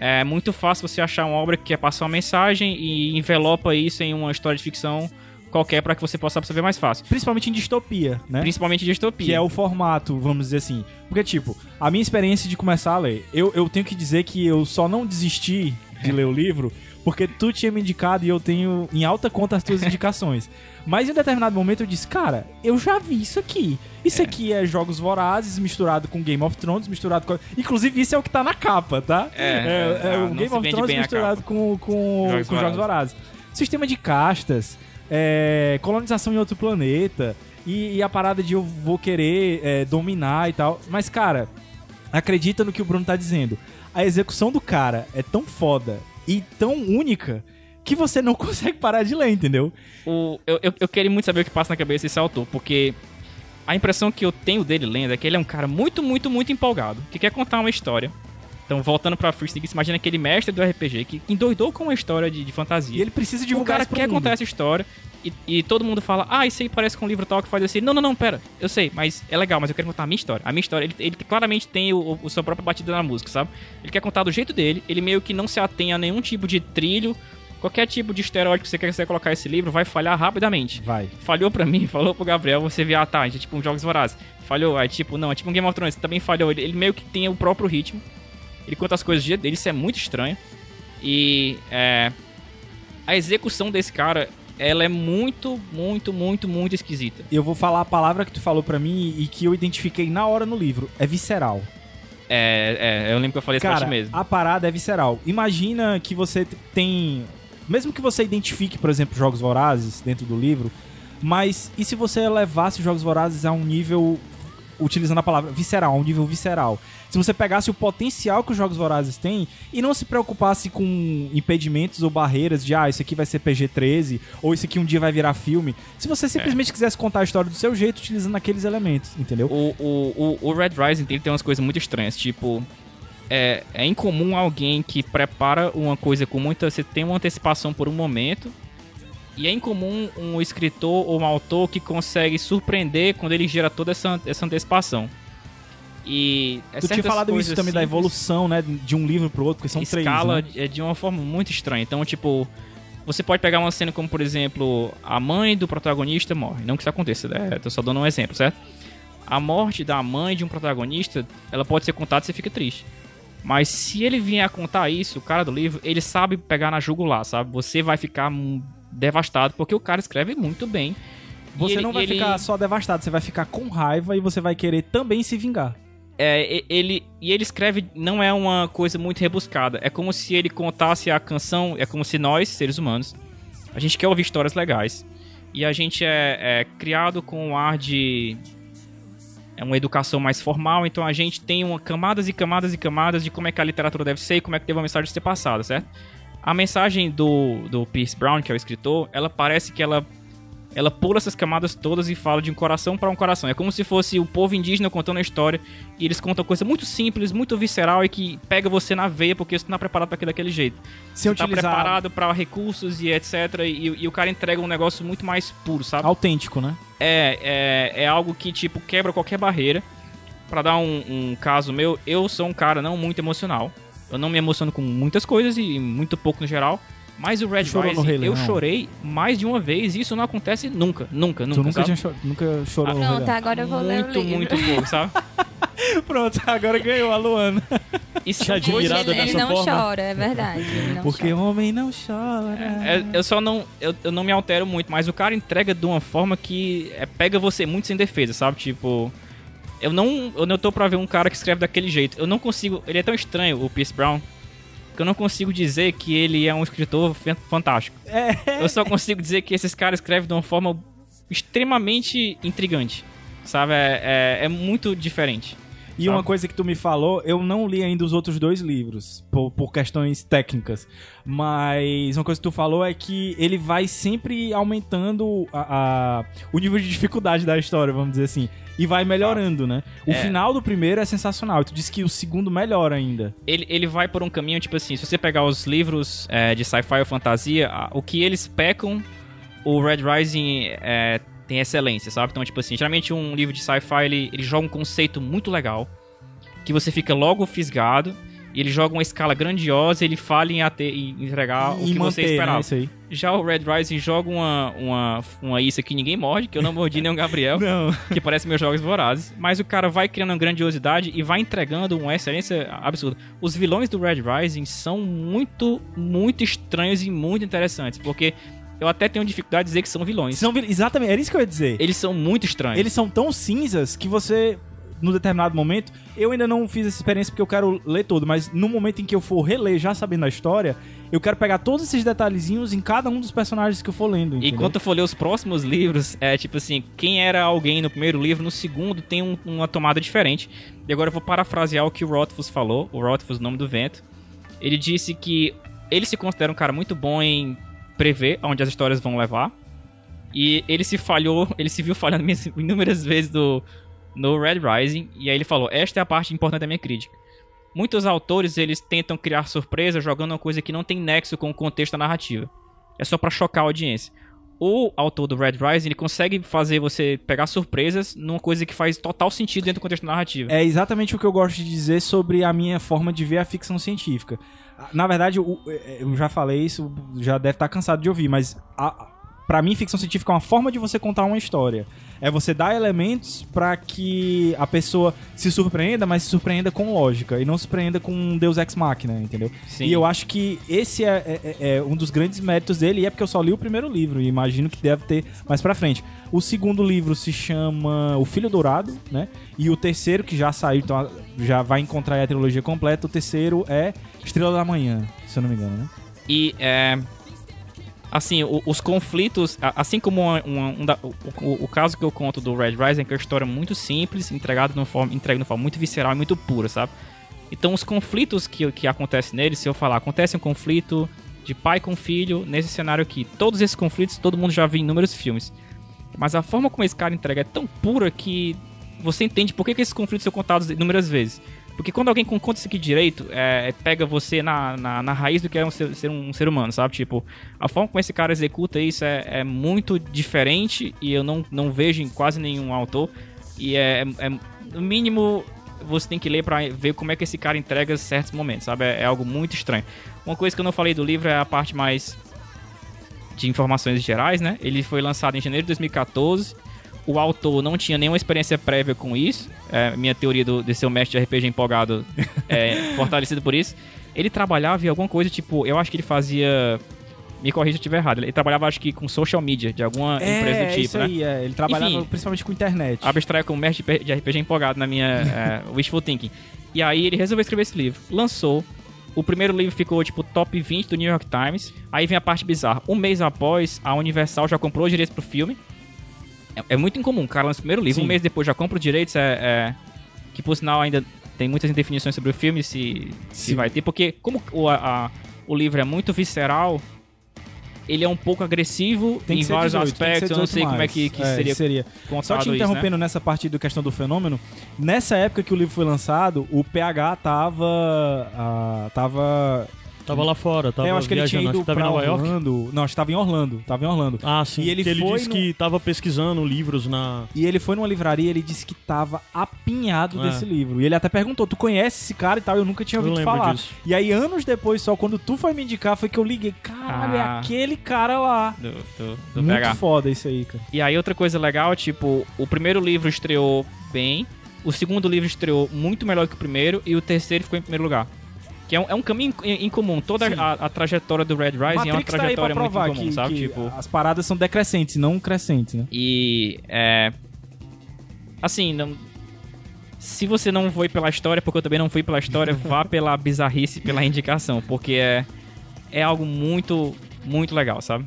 É muito fácil você achar uma obra que quer passar uma mensagem e envelopa isso em uma história de ficção qualquer para que você possa absorver mais fácil.
Principalmente em distopia, né?
Principalmente distopia.
Que é o formato, vamos dizer assim. Porque, tipo, a minha experiência de começar a ler, eu, eu tenho que dizer que eu só não desisti de ler o livro porque tu tinha me indicado e eu tenho em alta conta as tuas indicações. Mas em determinado momento eu disse, cara, eu já vi isso aqui. Isso aqui é Jogos Vorazes misturado com Game of Thrones, misturado com. Inclusive, isso é o que tá na capa, tá?
É,
é,
é,
o
não
Game of Thrones misturado com, com,
Jogos
com Jogos Vorazes. Sistema de castas, é, colonização em outro planeta e, e a parada de eu vou querer é, dominar e tal. Mas, cara, acredita no que o Bruno tá dizendo. A execução do cara é tão foda e tão única que você não consegue parar de ler, entendeu?
O, eu, eu, eu queria muito saber o que passa na cabeça desse autor, porque a impressão que eu tenho dele lendo é que ele é um cara muito, muito, muito empolgado, que quer contar uma história. Então, voltando pra Sneak, você imagina aquele mestre do RPG que endoidou com uma história de, de fantasia.
E ele precisa
o
divulgar
cara
isso pro
quer
mundo.
contar essa história e, e todo mundo fala, ah, isso aí parece com um livro tal que faz assim. Não, não, não, pera, eu sei, mas é legal, mas eu quero contar a minha história. A minha história, ele, ele claramente tem o, o sua própria batida na música, sabe? Ele quer contar do jeito dele, ele meio que não se atém a nenhum tipo de trilho, qualquer tipo de estereótipo que você quer colocar esse livro vai falhar rapidamente.
Vai.
Falhou pra mim, falou pro Gabriel, você vê, ah tá, é tipo um Jogos Vorazes. Falhou, aí tipo, não, é tipo um Game of Thrones, também falhou. Ele, ele meio que tem o próprio ritmo. Ele conta as coisas dele, isso é muito estranho. E é, a execução desse cara, ela é muito, muito, muito, muito esquisita.
Eu vou falar a palavra que tu falou pra mim e que eu identifiquei na hora no livro. É visceral.
É, é, eu lembro que eu falei
Cara,
ti mesmo.
a parada é visceral. Imagina que você tem. Mesmo que você identifique, por exemplo, jogos vorazes dentro do livro, mas e se você levasse os jogos vorazes a um nível. Utilizando a palavra visceral, um nível visceral. Se você pegasse o potencial que os jogos vorazes têm e não se preocupasse com impedimentos ou barreiras de, ah, isso aqui vai ser PG-13, ou isso aqui um dia vai virar filme. Se você simplesmente quisesse contar a história do seu jeito, utilizando aqueles elementos, entendeu?
O, o, o, o Red Rising ele tem umas coisas muito estranhas, tipo. É, é incomum alguém que prepara uma coisa com muita. Você tem uma antecipação por um momento. E é incomum um escritor ou um autor que consegue surpreender quando ele gera toda essa, essa antecipação. E. é
tu tinha falado isso também da
simples-
evolução, né? De um livro pro outro, porque são
escala
três. Né?
é de uma forma muito estranha. Então, tipo, você pode pegar uma cena como, por exemplo, a mãe do protagonista morre. Não que isso aconteça, né? Tô só dando um exemplo, certo? A morte da mãe de um protagonista, ela pode ser contada e você fica triste. Mas se ele vier a contar isso, o cara do livro, ele sabe pegar na jugular, sabe? Você vai ficar devastado, porque o cara escreve muito bem.
Você
ele-
não vai
ele-
ficar só devastado, você vai ficar com raiva e você vai querer também se vingar.
É, e- ele e ele escreve não é uma coisa muito rebuscada. É como se ele contasse a canção. É como se nós, seres humanos, a gente quer ouvir histórias legais e a gente é, é criado com um ar de é uma educação mais formal. Então a gente tem uma camadas e camadas e camadas de como é que a literatura deve ser e como é que deve uma mensagem ser passada, certo? A mensagem do do Pierce Brown, que é o escritor, ela parece que ela ela pula essas camadas todas e fala de um coração para um coração. É como se fosse o povo indígena contando a história e eles contam coisa muito simples, muito visceral e que pega você na veia porque você não tá preparado para aquilo daquele jeito.
Sem
você tá
utilizar
preparado para recursos e etc. E, e o cara entrega um negócio muito mais puro, sabe?
autêntico, né?
É, é, é algo que, tipo, quebra qualquer barreira. Pra dar um, um caso meu, eu sou um cara não muito emocional. Eu não me emociono com muitas coisas e muito pouco no geral. Mas o Red
chorou no
Rising,
Rei
eu
Leão?
chorei mais de uma vez e isso não acontece nunca, nunca, nunca.
tu nunca,
sabe?
tinha cho- nunca chorou no
Pronto,
Rei Leão.
agora eu vou ler o
muito,
livro.
muito pouco, sabe?
Pronto, agora ganhou a Luana.
Isso
Já
é
admirado
coisa-
ele, ele
dessa
não
forma?
chora, é verdade. ele não
Porque
chora.
homem não chora.
É, eu só não. Eu, eu não me altero muito, mas o cara entrega de uma forma que é, pega você muito sem defesa, sabe? Tipo. Eu não, eu não tô pra ver um cara que escreve daquele jeito. Eu não consigo. Ele é tão estranho, o Pierce Brown, que eu não consigo dizer que ele é um escritor fan- fantástico. Eu só consigo dizer que esses caras escrevem de uma forma extremamente intrigante. Sabe? É, é, é muito diferente.
E
Sabe?
uma coisa que tu me falou, eu não li ainda os outros dois livros, por, por questões técnicas. Mas uma coisa que tu falou é que ele vai sempre aumentando a, a- o nível de dificuldade da história, vamos dizer assim. E vai melhorando, né? O
É.
final do primeiro é sensacional. Tu disse que o segundo melhora ainda.
ele, ele vai por um caminho, tipo assim, se você pegar os livros é, de sci-fi ou fantasia, o que eles pecam, o Red Rising é, tem excelência, sabe? Então, tipo assim, geralmente um livro de sci-fi, ele, ele joga um conceito muito legal, que você fica logo fisgado, E ele joga uma escala grandiosa, ele falha em, ate- em entregar o
E
que você
manter, né,
esperava.
isso aí.
Já o Red Rising joga uma, uma, uma isca que ninguém morde, que eu não mordi nem o Gabriel, que parece meus jogos vorazes. Mas o cara vai criando uma grandiosidade e vai entregando uma excelência absurda. Os vilões do Red Rising são muito, muito estranhos e muito interessantes, porque eu até tenho dificuldade de dizer que são vilões.
São vil- Exatamente, era isso que eu ia dizer.
Eles são muito estranhos.
Eles são tão cinzas que você, no determinado momento, eu ainda não fiz essa experiência porque eu quero ler todo, mas no momento em que eu for reler, já sabendo a história, eu quero pegar todos esses detalhezinhos em cada um dos personagens que eu for lendo.
E
entendeu?
quando eu for ler os próximos livros, é tipo assim, quem era alguém no primeiro livro, no segundo tem um- uma tomada diferente. E agora eu vou parafrasear o que o Rothfuss falou, o Rothfuss, Nome do Vento. Ele disse que ele se considera um cara muito bom em prever aonde as histórias vão levar. E ele se falhou, ele se viu falhando inúmeras vezes do, no Red Rising. E aí ele falou, esta é a parte importante da minha crítica. Muitos autores, eles tentam criar surpresa jogando uma coisa que não tem nexo com o contexto da narrativa. É só pra chocar a audiência. O autor do Red Rising, ele consegue fazer você pegar surpresas numa coisa que faz total sentido dentro do contexto da narrativa.
É exatamente o que eu gosto de dizer sobre a minha forma de ver a ficção científica. Na verdade, o- eu já falei isso, já deve estar cansado de ouvir, mas a, pra mim, ficção científica é uma forma de você contar uma história. É você dar elementos pra que a pessoa se surpreenda, mas se surpreenda com lógica e não se surpreenda com um Deus Ex Machina, entendeu?
Sim.
E eu acho que esse é, é- é um dos grandes méritos dele, e é porque eu só li o primeiro livro, e imagino que deve ter mais pra frente. O segundo livro se chama O Filho Dourado, né? E o terceiro, que já saiu, então já vai encontrar aí a trilogia completa, o terceiro é Estrela da Manhã, se eu não me engano, né?
E é. Assim, o- os conflitos, assim como um o, o- caso que eu conto do Red Rising, que é uma história muito simples, entregada de uma forma, entregue de uma forma muito visceral e muito pura, sabe? Então, os conflitos que, que acontecem nele, se eu falar, acontece um conflito de pai com filho nesse cenário aqui. Todos esses conflitos, todo mundo já viu em inúmeros filmes. Mas a forma como esse cara entrega é tão pura que você entende por que, que esses conflitos são contados inúmeras vezes. Porque quando alguém conta isso aqui direito, é, pega você na, na, na raiz do que é um ser, ser um ser humano, sabe? Tipo, a forma como esse cara executa isso é, é muito diferente e eu não, não vejo em quase nenhum autor. E é, é- no mínimo, você tem que ler pra ver como é que esse cara entrega certos momentos, sabe? É, é algo muito estranho. Uma coisa que eu não falei do livro é a parte mais de informações gerais, né? Ele foi lançado em janeiro de 2014. O autor não tinha nenhuma experiência prévia com isso. É, minha teoria do, de ser um mestre de RPG empolgado é fortalecida por isso. Ele trabalhava em alguma coisa, tipo, eu acho que ele fazia. Me corrija se eu estiver errado. Ele trabalhava, acho que, com social media de alguma empresa do tipo,
isso
né?
aí, é. Ele trabalhava
Enfim.
principalmente com internet.
abstraio como mestre de de RPG empolgado na minha é, wishful thinking. E aí ele resolveu escrever esse livro. Lançou. O primeiro livro ficou, tipo, top 20 do New York Times. Aí vem a parte bizarra. Um mês após, a Universal já comprou os direitos pro filme. É, é muito incomum. O cara lança o primeiro livro,
Sim.
um mês depois já compra os direitos. É, é- que, por sinal, ainda tem muitas indefinições sobre o filme, se, se
Sim.
vai ter. Porque, como o, a- o livro é muito visceral, ele é um pouco agressivo em vários
18, tem que ser
aspectos. Eu não
18
sei como é
mais.
que, que
É,
seria
seria. Só te
isso, né?
interrompendo nessa parte da questão do fenômeno, nessa época que o livro foi lançado, o PH tava. ah, tava.
Tava lá fora, tava
é, eu acho que ele tinha ido
acho que
pra
Nova York.
Orlando. Não, acho que tava em Orlando. Tava em Orlando.
Ah, sim.
E ele
ele
foi
disse
no-
que tava pesquisando livros na.
E ele foi numa livraria ele disse que tava apinhado
É.
desse livro. E ele até perguntou: Tu conhece esse cara e tal? Eu nunca tinha
Eu
ouvido
lembro
falar.
disso.
E aí, anos depois, só quando tu foi me indicar, foi que eu liguei: Caralho, é
Ah.
aquele cara lá.
do, do, do
Muito
PH.
foda isso aí, cara.
E aí outra coisa legal, tipo, o primeiro livro estreou bem, o segundo livro estreou muito melhor que o primeiro e o terceiro ficou em primeiro lugar. Que é um, é um caminho in- incomum. Toda a, a trajetória do Red Rising é uma
Matrix tá
trajetória muito
provar
incomum,
que,
sabe?
que
Tipo,
as paradas são decrescentes, não crescentes, né?
e é assim, não se você não foi pela história, porque eu também não fui pela história, vá pela bizarrice, pela indicação, porque é é algo muito muito legal, sabe?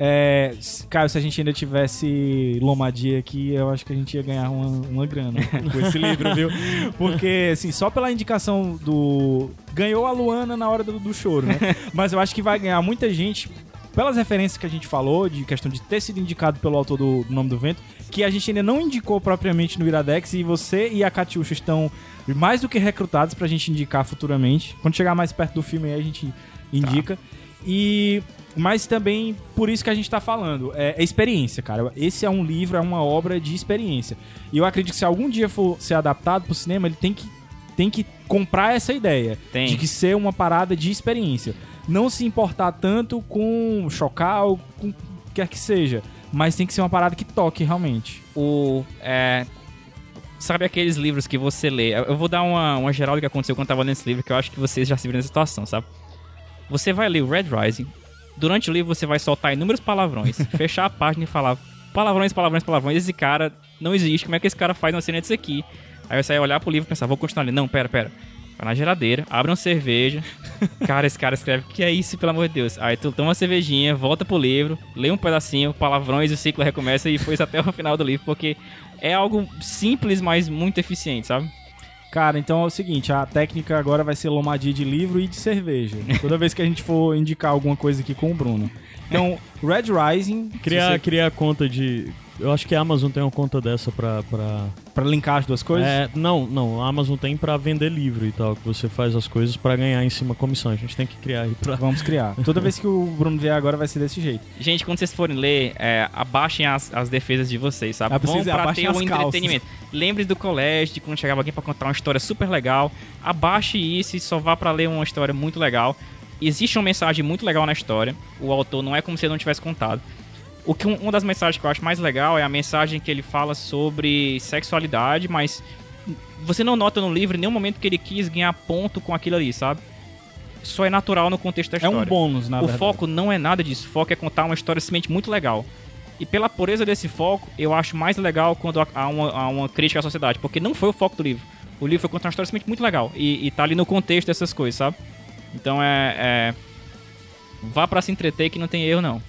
É, Caio, se a gente ainda tivesse Lomadia aqui, eu acho que a gente ia ganhar uma, uma grana com esse livro, viu? Porque, assim, só pela indicação do. Ganhou a Luana na hora do, do choro, né? Mas eu acho que vai ganhar muita gente. Pelas referências que a gente falou, de questão de ter sido indicado pelo autor do, do Nome do Vento, que a gente ainda não indicou propriamente no Iradex, e você e a Catiuxa estão mais do que recrutados pra gente indicar futuramente. Quando chegar mais perto do filme aí, a gente indica. E mas também por isso que a gente tá falando, é, é experiência, cara. Esse é um livro, é uma obra de experiência. E eu acredito que se algum dia for ser adaptado pro cinema, ele tem que tem que comprar essa ideia
Tem.
de que ser uma parada de experiência. Não se importar tanto com chocar ou com o que quer que seja, mas tem que ser uma parada que toque realmente.
o. É, sabe aqueles livros que você lê? Eu eu vou dar uma, uma geral do que aconteceu quando eu tava lendo esse livro, que eu acho que vocês já se viram nessa situação, sabe? Você vai ler o Red Rising, durante o livro você vai soltar inúmeros palavrões, fechar a página e falar palavrões, palavrões, palavrões. Esse cara não existe, como é que esse cara faz uma cena disso aqui? Aí você vai olhar pro livro e pensar, vou continuar lendo. Não, pera, pera. Vai na geladeira, abre uma cerveja. Cara, esse cara escreve, que é isso, pelo amor de Deus? Aí tu toma uma cervejinha, volta pro livro, lê um pedacinho, palavrões, o ciclo recomeça e foi isso até o final do livro, porque é algo simples, mas muito eficiente, sabe?
Cara, então é o seguinte, a técnica agora vai ser lomadia de livro e de cerveja. Toda vez que a gente for indicar alguma coisa aqui com o Bruno. Então, Red Rising, se
Criar,
você-
criar conta de. Eu acho que a Amazon tem uma conta dessa pra. pra...
pra linkar as duas coisas.
É, não, não. A Amazon tem pra vender livro e tal, que você faz as coisas pra ganhar em cima comissão. A gente tem que criar aí pra.
Vamos criar. Toda vez que o Bruno vier agora vai ser desse jeito.
Gente, quando vocês forem ler, é, abaixem as, as defesas de vocês, sabe?
Ah,
Vão pra ter um entretenimento. Lembre do colégio, de quando chegava alguém pra contar uma história super legal. Abaixe isso e só vá pra ler uma história muito legal. Existe uma mensagem muito legal na história. O autor não é como se ele não tivesse contado. O que um- uma das mensagens que eu acho mais legal é a mensagem que ele fala sobre sexualidade, mas você não nota no livro em nenhum momento que ele quis ganhar ponto com aquilo ali, sabe? Só é natural no contexto da
É
história.
um bônus, na
o
verdade.
foco não é nada disso. O foco é contar uma história simplesmente muito legal. E pela pureza desse foco, eu acho mais legal quando há uma, há uma crítica à sociedade. Porque não foi o foco do livro. O livro foi contar uma história simplesmente muito legal. E, e tá ali no contexto dessas coisas, sabe? Então é. é... Vá pra se entreter que não tem erro, não.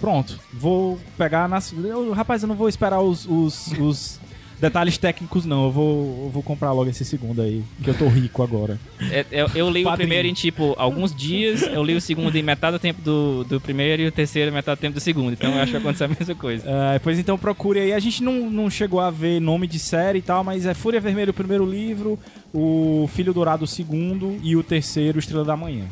Pronto. Vou pegar nas. Eu, rapaz, eu não vou esperar os, os, os detalhes técnicos, não. Eu vou, eu vou comprar logo esse segundo aí. Que eu tô rico agora.
É, eu, eu li o primeiro em, tipo, alguns dias. Eu li o segundo em metade do tempo do, do primeiro e o terceiro em metade do tempo do segundo. Então eu acho que vai acontecer a mesma coisa.
É, pois então procure aí. A gente não, não chegou a ver nome de série e tal, mas é Fúria Vermelha o primeiro livro, o Filho Dourado o segundo e o terceiro Estrela da Manhã.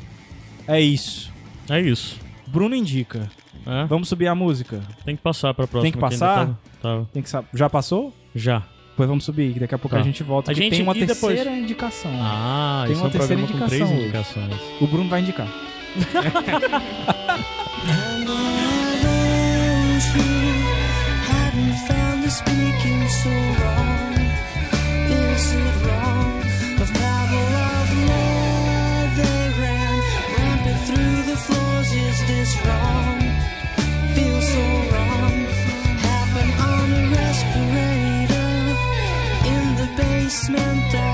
É isso.
É isso.
Bruno indica.
É?
Vamos subir a música.
Tem que passar pra próxima.
Tem que passar?
tava- tava.
Tem que Já passou?
Já.
Pois vamos subir, que daqui a pouco
Tá.
a gente volta.
A gente-
tem uma
e depois?
terceira indicação.
Ah,
Tem
isso
uma
é um
terceira
programa com três
indicação hoje.
indicações.
O Bruno vai indicar.
basement.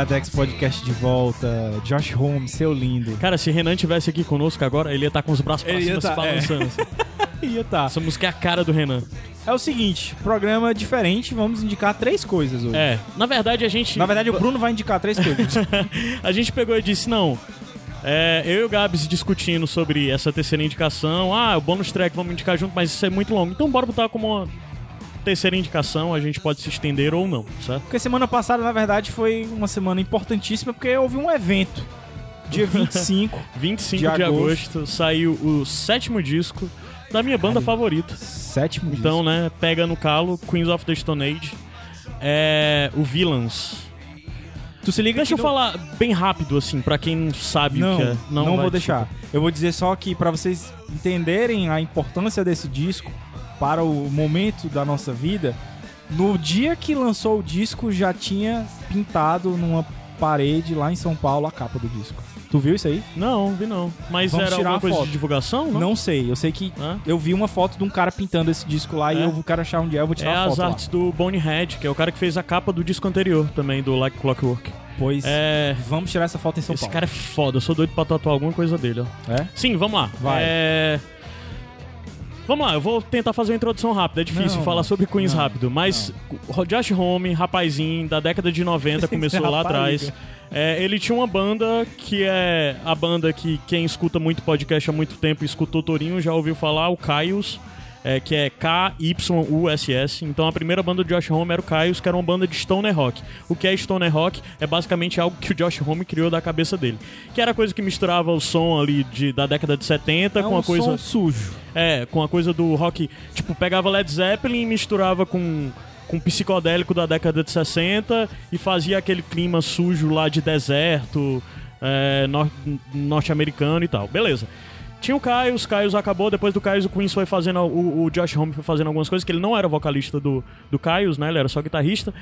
Iradex Podcast de volta. Josh Holmes, seu lindo.
Cara, se Renan tivesse aqui conosco agora, ele ia estar com os braços pra
Ele
cima se
tá, é.
balançando. assim.
Ia tá.
Essa música é a cara do Renan.
É o seguinte, programa diferente, vamos indicar três coisas hoje.
É, na verdade a gente.
Na verdade, o Bruno vai indicar três coisas.
a gente pegou e disse: não. É, eu e o Gabs discutindo sobre essa terceira indicação. Ah, o bônus track vamos indicar junto, mas isso é muito longo. Então bora botar como uma terceira indicação a gente pode se estender ou não, certo?
Porque semana passada, na verdade, foi uma semana importantíssima porque houve um evento. Dia 25,
25
De
de,
agosto.
agosto saiu o sétimo disco da minha banda favorita.
sétimo
Então,
disco.
né, pega no calo, Queens of the Stone Age, é, o Villains.
Tu se liga
Deixa eu
no-
falar bem rápido, assim, pra quem não sabe
Não,
o que é.
não,
vai,
vou
desculpa.
deixar. Eu vou dizer só que pra vocês entenderem a importância desse disco para o momento da nossa vida, no dia que lançou o disco já tinha pintado numa parede lá em São Paulo a capa do disco. Tu viu isso aí?
Não, vi não. Mas
Vamos
era
tirar
alguma
uma
coisa
foto.
de divulgação, não?
Não sei, eu sei que
Hã?
eu vi uma foto de um cara pintando esse disco lá e
É?
eu quero achar onde é, eu vou
É
tirar a
as
foto lá.
artes do Bonehead, que é o cara que fez a capa do disco anterior também, do Like Clockwork.
Pois
É.
vamos tirar essa foto em São
Esse
Paulo.
cara é foda, eu sou doido pra tatuar alguma coisa dele, ó.
É?
Sim, vamos lá.
Vai.
É... Vamos lá, eu vou tentar fazer uma introdução rápida. É difícil
Não,
falar sobre Queens
não,
rápido, mas o Josh Homme, rapazinho da década de 90, começou lá atrás. É, ele tinha uma banda que é a banda que quem escuta muito podcast há muito tempo, escutou Torinho, já ouviu falar, o Caius. É, que é K-Y-U-S-S. Então a primeira banda do Josh Homme era o Caius, que era uma banda de stoner rock. O que é stoner rock é basicamente algo que o Josh Homme criou da cabeça dele. Que era coisa que misturava o som ali de, da década de 70
É
com
um
a coisa...
som sujo.
É, com a coisa do rock. Tipo, pegava Led Zeppelin e misturava com, com psicodélico da década de 60 e fazia aquele clima sujo lá de deserto, é, nor- norte-americano e tal. Beleza. Tinha o Caius, Caius acabou, depois do Caius o Queens foi fazendo, o, o Josh Homme foi fazendo algumas coisas, que ele não era vocalista do, do Caius, né, ele era só guitarrista.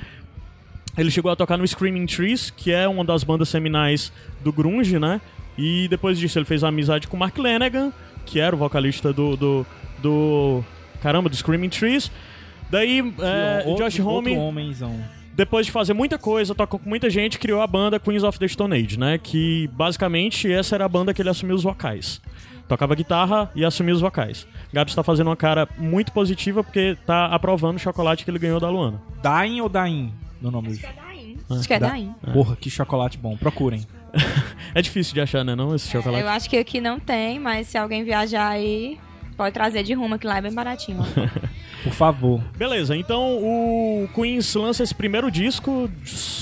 Ele chegou a tocar no Screaming Trees, que é uma das bandas seminais do grunge, né? E depois disso ele fez amizade com o Mark Lanegan, que era o vocalista do... do, do caramba, do Screaming Trees. Daí, é,
Outro-
Josh Homme
homenzão.
depois de fazer muita coisa, tocou com muita gente, criou a banda Queens of the Stone Age, né? Que basicamente essa era a banda que ele assumiu os vocais. Tocava guitarra e assumia os vocais. Gabs tá fazendo uma cara muito positiva porque tá aprovando o chocolate que ele ganhou da Luana.
Dain ou Dain? No nome disso.
Acho que é
Da-
daí.
Porra, que chocolate bom. Procurem.
É difícil de achar, né, não, esse chocolate?
Eu acho que aqui não tem, mas se alguém viajar aí, pode trazer de rumo, que lá é bem baratinho.
Por favor.
Beleza, então o Queens lança esse primeiro disco,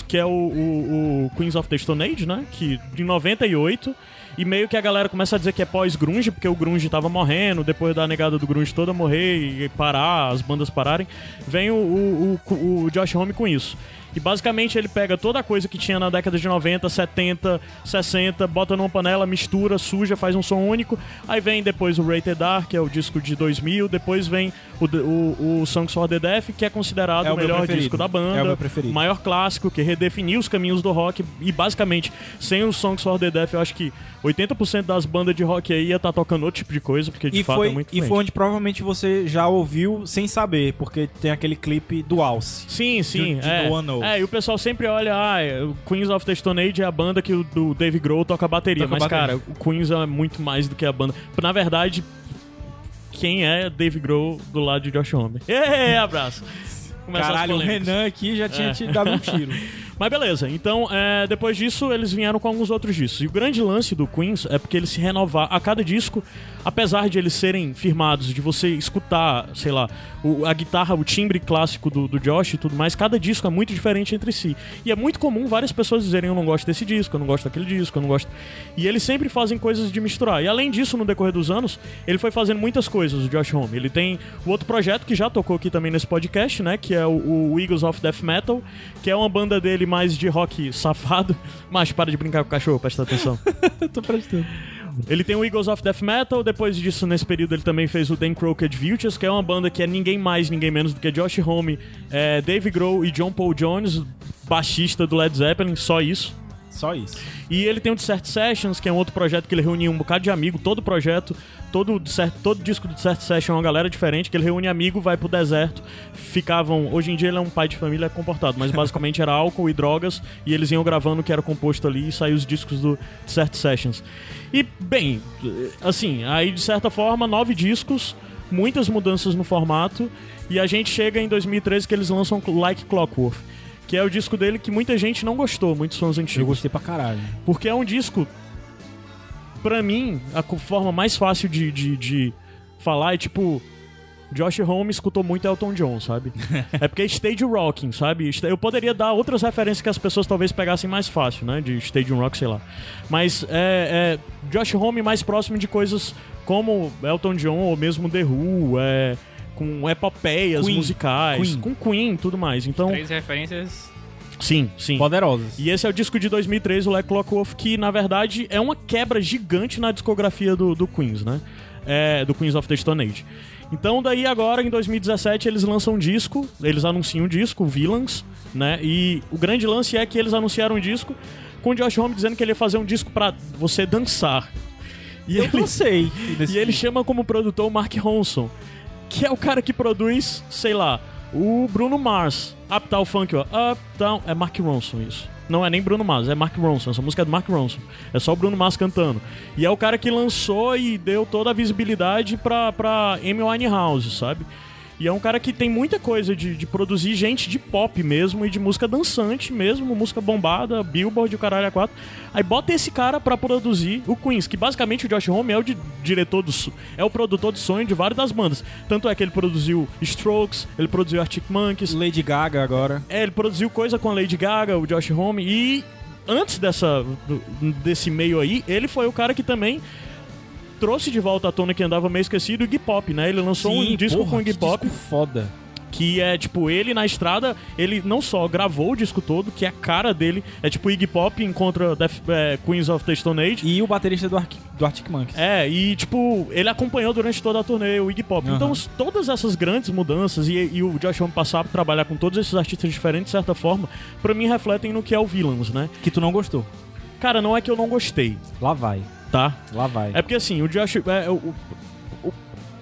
que é o, o- o Queens of the Stone Age, né? Que de 98. E meio que a galera começa a dizer que é pós-grunge, porque o grunge tava morrendo, depois da negada do grunge toda morrer e parar, as bandas pararem. Vem o, o, o, o Josh Homme com isso. E basicamente ele pega toda a coisa que tinha na década de 90, 70, 60, bota numa panela, mistura, suja, faz um som único. Aí vem depois o Rated R, que é o disco de 2000. Depois vem o, o, o Songs for the Deaf, que é considerado
É o
o melhor
preferido.
disco da banda.
É o meu preferido.
maior clássico, que redefiniu os caminhos do rock. E basicamente, sem o Songs for the Deaf, eu acho que 80% das bandas de rock aí ia estar tocando outro tipo de coisa, porque de
E
fato
foi,
é muito
e foi onde provavelmente você já ouviu sem saber, porque tem aquele clipe do Alce.
Sim, sim.
de
é. É, e o pessoal sempre olha, ah, é, o Queens of the Stone Age é a banda que o do Dave Grohl toca bateria.
Toca
mas,
bateria.
cara, o Queens é muito mais do que a banda. Na verdade, quem é Dave Grohl do lado de Josh Homme? Ê, abraço.
Caralho, o. Renan aqui já tinha
É.
te dado um tiro.
Mas beleza, então é, depois disso eles vieram com alguns outros discos. E o grande lance do Queens é porque eles se renovar a cada disco, apesar de eles serem firmados, de você escutar, sei lá, o- a guitarra, o timbre clássico do, do Josh e tudo mais, cada disco é muito diferente entre si. E é muito comum várias pessoas dizerem eu não gosto desse disco, eu não gosto daquele disco, eu não gosto. E eles sempre fazem coisas de misturar. E além disso, no decorrer dos anos, ele foi fazendo muitas coisas, o Josh Homme. Ele tem o outro projeto que já tocou aqui também nesse podcast, né? Que é o, o Eagles of Death Metal, que é uma banda dele mais de rock safado. Mas para de brincar com o cachorro, presta atenção.
Eu tô prestando.
Ele tem o Eagles of Death Metal, depois disso, nesse período, ele também fez o Dan Crooked Vultures, que é uma banda que é ninguém mais, ninguém menos do que Josh Homme, é, Dave Grohl e John Paul Jones, baixista do Led Zeppelin, só isso.
Só isso.
E ele tem o Desert Sessions, que é um outro projeto que ele reúne um bocado de amigo, todo projeto, todo, Desert- todo disco do Desert Session é uma galera diferente, que ele reúne amigo, vai pro deserto, ficavam... Hoje em dia ele é um pai de família comportado, mas basicamente era álcool e drogas, e eles iam gravando o que era composto ali, e saiu os discos do Desert Sessions. E, bem, assim, aí de certa forma, nove discos, muitas mudanças no formato, e a gente chega em 2013 que eles lançam Like Clockwork, que é o disco dele que muita gente não gostou, muitos fãs antigos.
Eu gostei pra caralho.
Porque é um disco. Pra mim, a forma mais fácil de, de, de falar é tipo. Josh Homme escutou muito Elton John, sabe? é porque é stage rocking, sabe? Eu poderia dar outras referências que as pessoas talvez pegassem mais fácil, né? De stage rock, sei lá. Mas é, é Josh Homme mais próximo de coisas como Elton John ou mesmo The Who, é, com epopeias
Queen.
musicais,
Queen.
com Queen e tudo mais. Então,
Três referências.
sim, sim.
Poderosas.
E esse é o disco de 2003, o Like Clockwork, que na verdade é uma quebra gigante na discografia do, do Queens, né? É, do Queens of the Stone Age. Então daí agora, em 2017, eles lançam um disco, eles anunciam um disco, o Villains, né? E o grande lance é que eles anunciaram um disco com o Josh Homme dizendo que ele ia fazer um disco pra você dançar. E
Eu
ele,
desse
e ele chama como produtor o Mark Ronson, que é o cara que produz, sei lá, o Bruno Mars. Uptown Funk, ó. Uptown. É Mark Ronson isso. Não é nem Bruno Mars, é Mark Ronson. Essa música é do Mark Ronson. É só o Bruno Mars cantando. E é o cara que lançou e deu toda a visibilidade pra, pra Amy Winehouse, sabe? E é um cara que tem muita coisa de, de produzir gente de pop mesmo e de música dançante mesmo, música bombada, Billboard, o caralho a quatro. Aí bota esse cara pra produzir o Queens, que basicamente o Josh Homme é o di- diretor do é o produtor de sonho de várias das bandas. Tanto é que ele produziu Strokes, ele produziu Arctic Monkeys,
Lady Gaga agora.
é, ele produziu coisa com a Lady Gaga, o Josh Homme, e antes dessa, desse meio aí, ele foi o cara que também trouxe de volta à tona que andava meio esquecido o Iggy Pop, né? Ele lançou um disco
porra,
com o Iggy Pop,
foda.
que é tipo ele na estrada, ele não só gravou o disco todo, que é a cara dele, é tipo Iggy Pop encontra Def- é, Queens of the Stone Age.
E o baterista do, Arc, do Arctic Monkeys.
É, e tipo, ele acompanhou durante toda a turnê o Iggy Pop.
Aham.
Então, todas essas grandes mudanças e, e o Josh Homme passar a trabalhar com todos esses artistas diferentes, de certa forma, pra mim refletem no que é o Villains, né?
Que tu não gostou.
Cara, não é que eu não gostei,
Lá vai.
Tá?
Lá vai.
É porque assim, o Josh. É, o, o,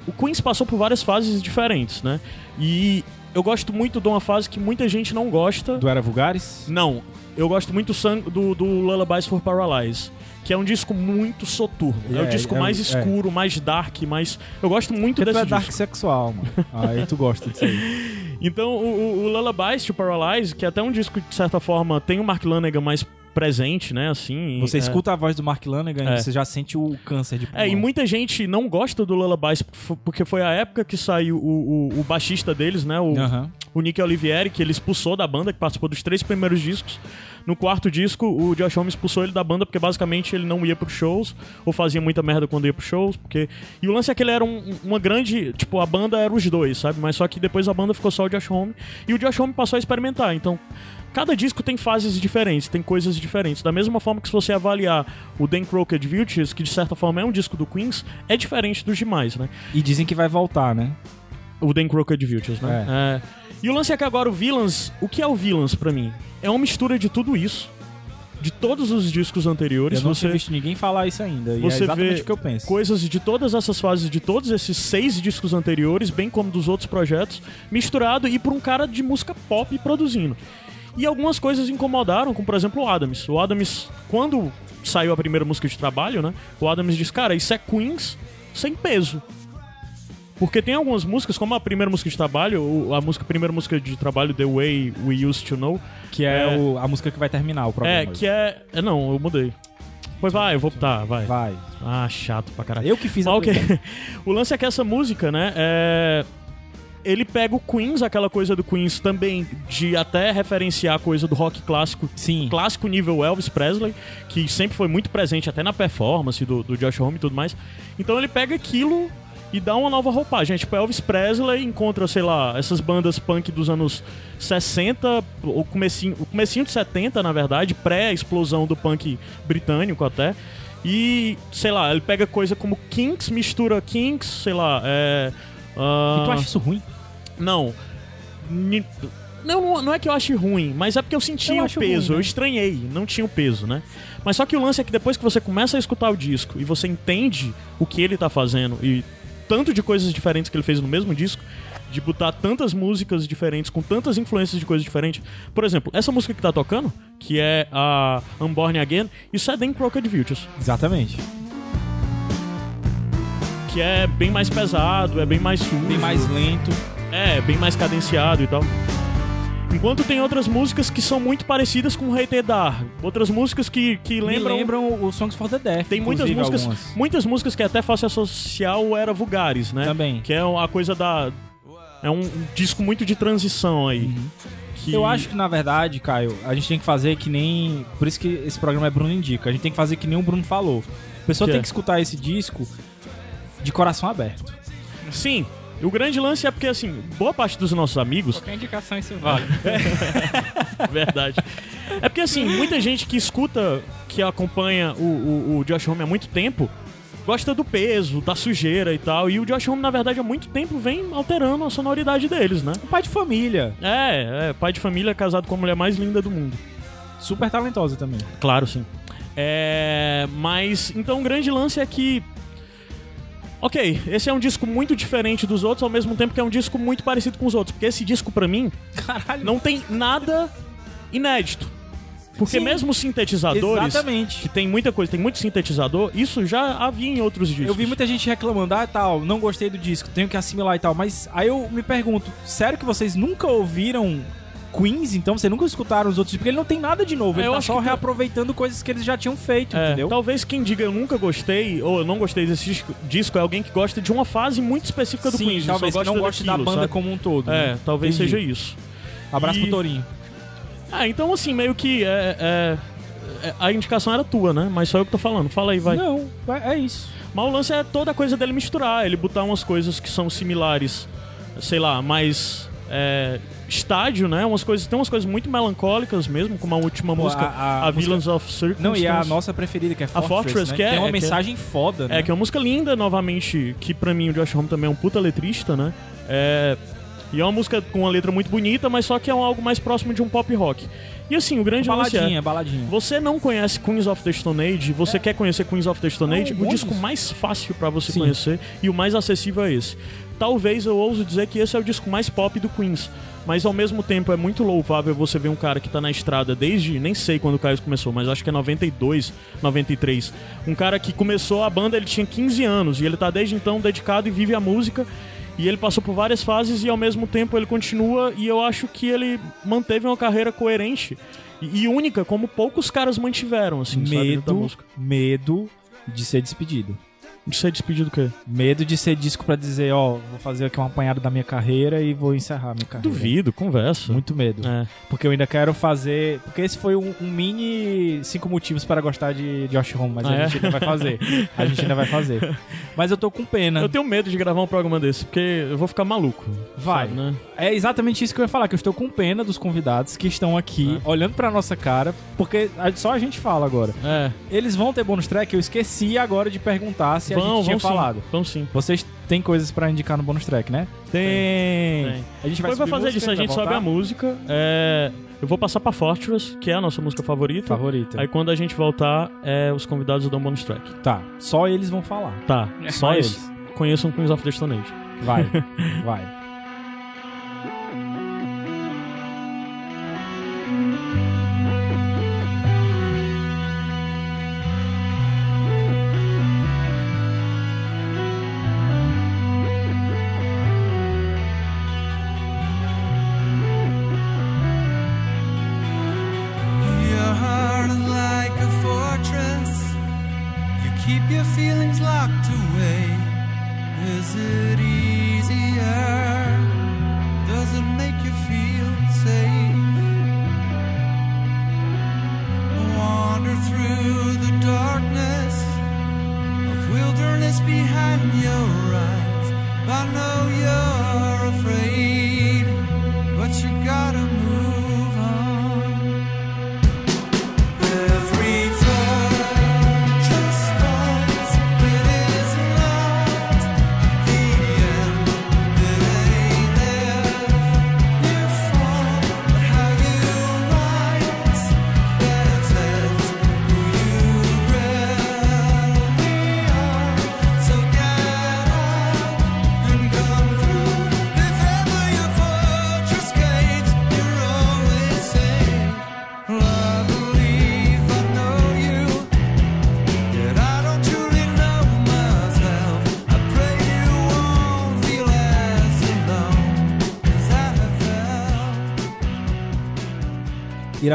o Queens passou por várias fases diferentes, né? E eu gosto muito de uma fase que muita gente não gosta.
Do Era Vulgares?
Não, eu gosto muito do, do Lullabies for Paralyze. Que é um disco muito soturno. É, o
É,
disco
é,
mais
é.
escuro, mais dark, mais. Eu gosto muito
Porque tu
desse
é dark
disco.
sexual, mano. Aí tu gosta disso aí.
Então, o, o, o Lullabies to Paralyze, que é até um disco que, de certa forma, tem o Mark Lanegan mais presente, né? Assim.
Você
é.
escuta a voz do Mark Lanegan
É.
e você já sente o câncer de
É, e
pulmão.
muita gente não gosta do Lullabies porque foi a época que saiu o, o, o baixista deles, né? O,
Aham.
o Nick Olivieri, que ele expulsou da banda, que participou dos três primeiros discos. No quarto disco, o Josh Homme expulsou ele da banda porque basicamente ele não ia pros shows, ou fazia muita merda quando ia pros shows, porque... E o lance é que ele era um- uma grande... Tipo, a banda era os dois, sabe? Mas só que depois a banda ficou só o Josh Homme, e o Josh Homme passou a experimentar, então... Cada disco tem fases diferentes, tem coisas diferentes. Da mesma forma que se você avaliar o Dan Crooked Vultures, que de certa forma é um disco do Queens, é diferente dos demais, né?
E dizem que vai voltar, né?
O Dan Crooked Vultures, né? É. E o lance é que agora o Villains, o que é o Villains pra mim? É uma mistura de tudo isso. De todos os discos anteriores,
Eu não
você
tinha visto ninguém falar isso ainda. e é
você
exatamente
vê
o que eu penso.
coisas de todas essas fases, de todos esses seis discos anteriores, bem como dos outros projetos, misturado e por um cara de música pop produzindo. E algumas coisas incomodaram, como por exemplo o Adams. O Adams, quando saiu a primeira música de trabalho, né? O Adams disse, cara, isso é Queens sem peso. Porque tem algumas músicas, como a primeira música de trabalho, a música, a primeira música de trabalho, The Way We Used to Know,
Que é,
É.
o- a música que vai terminar o programa.
é, que é. é não, eu mudei. Pois vai, eu vou. Tá, vai.
Vai.
Ah, chato pra caralho.
Eu que fiz a
Mas o que-
pergunta.
o lance é que essa música, né, é... Ele pega o Queens, aquela coisa do Queens também, de até referenciar a coisa do rock clássico,
Sim.
clássico nível Elvis Presley, que sempre foi muito presente até na performance do, do Josh Homme e tudo mais. Então ele pega aquilo e dá uma nova roupagem. Tipo, Elvis Presley encontra, sei lá, essas bandas punk dos anos 60, ou comecinho, o comecinho de 70, na verdade, pré-explosão do punk britânico até. E, sei lá, ele pega coisa como Kinks, mistura Kinks, sei lá, é... ah,
E tu acha isso ruim?
não. Ni- Não, não é que eu ache ruim, mas é porque eu senti
Eu
o peso,
ruim, né?
eu estranhei, não tinha o peso, né? Mas só que o lance é que depois que você começa a escutar o disco e você entende o que ele tá fazendo e tanto de coisas diferentes que ele fez no mesmo disco, de botar tantas músicas diferentes, com tantas influências de coisas diferentes. Por exemplo, essa música que tá tocando, que é a Unborn Again, isso é Dan Crooked Vultures,
Exatamente.
que é bem mais pesado, é bem mais sujo.
Bem mais lento.
É, bem mais cadenciado e tal. Enquanto tem outras músicas que são muito parecidas com Hater Dar. Outras músicas que, que
Me
lembram.
lembram o Songs for the Deaf.
Tem muitas músicas,
algumas.
muitas músicas que é até fácil associar o Era Vulgares, né?
Também.
Que é a coisa da. É um disco muito de transição aí. Que-
Eu acho que, na verdade, Caio, a gente tem que fazer que nem. Por isso que esse programa é Bruno Indica. A gente tem que fazer que nem o Bruno falou. A pessoa
Que
tem
é?
que escutar esse disco de coração aberto.
Sim. O grande lance é porque, assim, boa parte dos nossos amigos.
Qualquer indicação isso vale.
Verdade. É porque, assim, muita gente que escuta, que acompanha o, o, o Josh Homme há muito tempo, gosta do peso, da sujeira e tal. E o Josh Homme, na verdade, há muito tempo vem alterando a sonoridade deles, né?
Pai de família.
É, é, pai de família casado com a mulher mais linda do mundo.
Super talentosa também.
Claro, sim. É, mas, então, o grande lance é que. Ok, esse é um disco muito diferente dos outros, ao mesmo tempo que é um disco muito parecido com os outros. Porque esse disco, pra mim,
Caralho.
não tem nada inédito. Porque
Sim.
mesmo sintetizadores,
Exatamente.
que tem muita coisa, tem muito sintetizador, isso já havia em outros discos.
Eu vi muita gente reclamando, ah, tal, não gostei do disco, tenho que assimilar e tal. Mas aí eu me pergunto, sério que vocês nunca ouviram Queens? Então vocês nunca escutaram os outros? Porque ele não tem nada de novo,
É,
ele tá só
que-
reaproveitando coisas que eles já tinham feito,
É,
entendeu?
Talvez quem diga eu nunca gostei, ou eu não gostei desse disco, disco é alguém que gosta de uma fase muito específica do
Sim,
Queen.
talvez que não goste da
daquilo,
banda
sabe?
como um todo.
É,
né?
talvez
Entendi.
seja isso.
Abraço
E-
pro Torinho.
Ah, então assim, meio que é, é- é- a indicação era tua, né? Mas só eu que tô falando. Fala aí, vai.
Não, é é isso.
Mas o lance é toda a coisa dele misturar, ele botar umas coisas que são similares, sei lá, mais é, estádio, né? Umas coisas, tem umas coisas muito melancólicas mesmo, como a última
Pô,
música,
a-
a,
a
Villains of Circumstance.
Não, e a nossa preferida, que é Fortress,
Fortress,
né?
que é-
tem uma
é é-
mensagem foda, né?
É, que é uma música linda, novamente, que pra mim o Josh Homme também é um puta letrista, né? É, e é uma música com uma letra muito bonita, mas só que é um algo mais próximo de um pop rock. E assim, o grande é...
Baladinha, baladinha.
Você não conhece Queens of the Stone Age, você quer conhecer Queens of the Stone Age,
um
o disco mais fácil pra você
Sim.
conhecer e o mais acessível é esse. Talvez eu ouso dizer que esse é o disco mais pop do Queens, mas ao mesmo tempo é muito louvável você ver um cara que tá na estrada desde, nem sei quando o Caio começou, mas acho que é 92, 93. Um cara que começou a banda, ele tinha 15 anos e ele tá desde então dedicado e vive a música. E ele passou por várias fases e ao mesmo tempo ele continua e eu acho que ele manteve uma carreira coerente e única, como poucos caras mantiveram, assim, sabe,
Medo,
música.
medo de ser despedido.
De ser despedido o quê?
Medo de ser disco pra dizer, ó, vou fazer aqui um apanhado da minha carreira e vou encerrar minha carreira.
Duvido, conversa.
Muito medo.
É.
Porque eu ainda quero fazer. Porque esse foi um, um mini cinco motivos para gostar de Josh Home, mas
Ah,
a
é?
gente ainda vai fazer. A gente ainda vai fazer. Mas eu tô com pena.
Eu tenho medo de gravar um programa desse, porque eu vou ficar maluco.
Vai.
sabe, né?
É exatamente isso que eu ia falar, que eu estou com pena dos convidados que estão aqui,
É.
olhando pra nossa cara, porque só a gente fala agora.
É.
Eles vão ter bônus track, eu esqueci agora de perguntar se a
Vão,
gente tinha
vão sim.
falado.
Vão sim.
Vocês têm coisas pra indicar no bônus track, né? Tem.
Tem.
A gente vai,
Depois fazer
música,
isso, a gente sobe a música. É... Eu vou passar pra Fortress, que é a nossa música favorita.
favorita.
Aí quando a gente voltar, é, os convidados dão bônus track.
Tá, só eles vão falar.
Tá.
Só
Mas
eles.
Conheçam Queens of the Stone Age.
Vai, vai.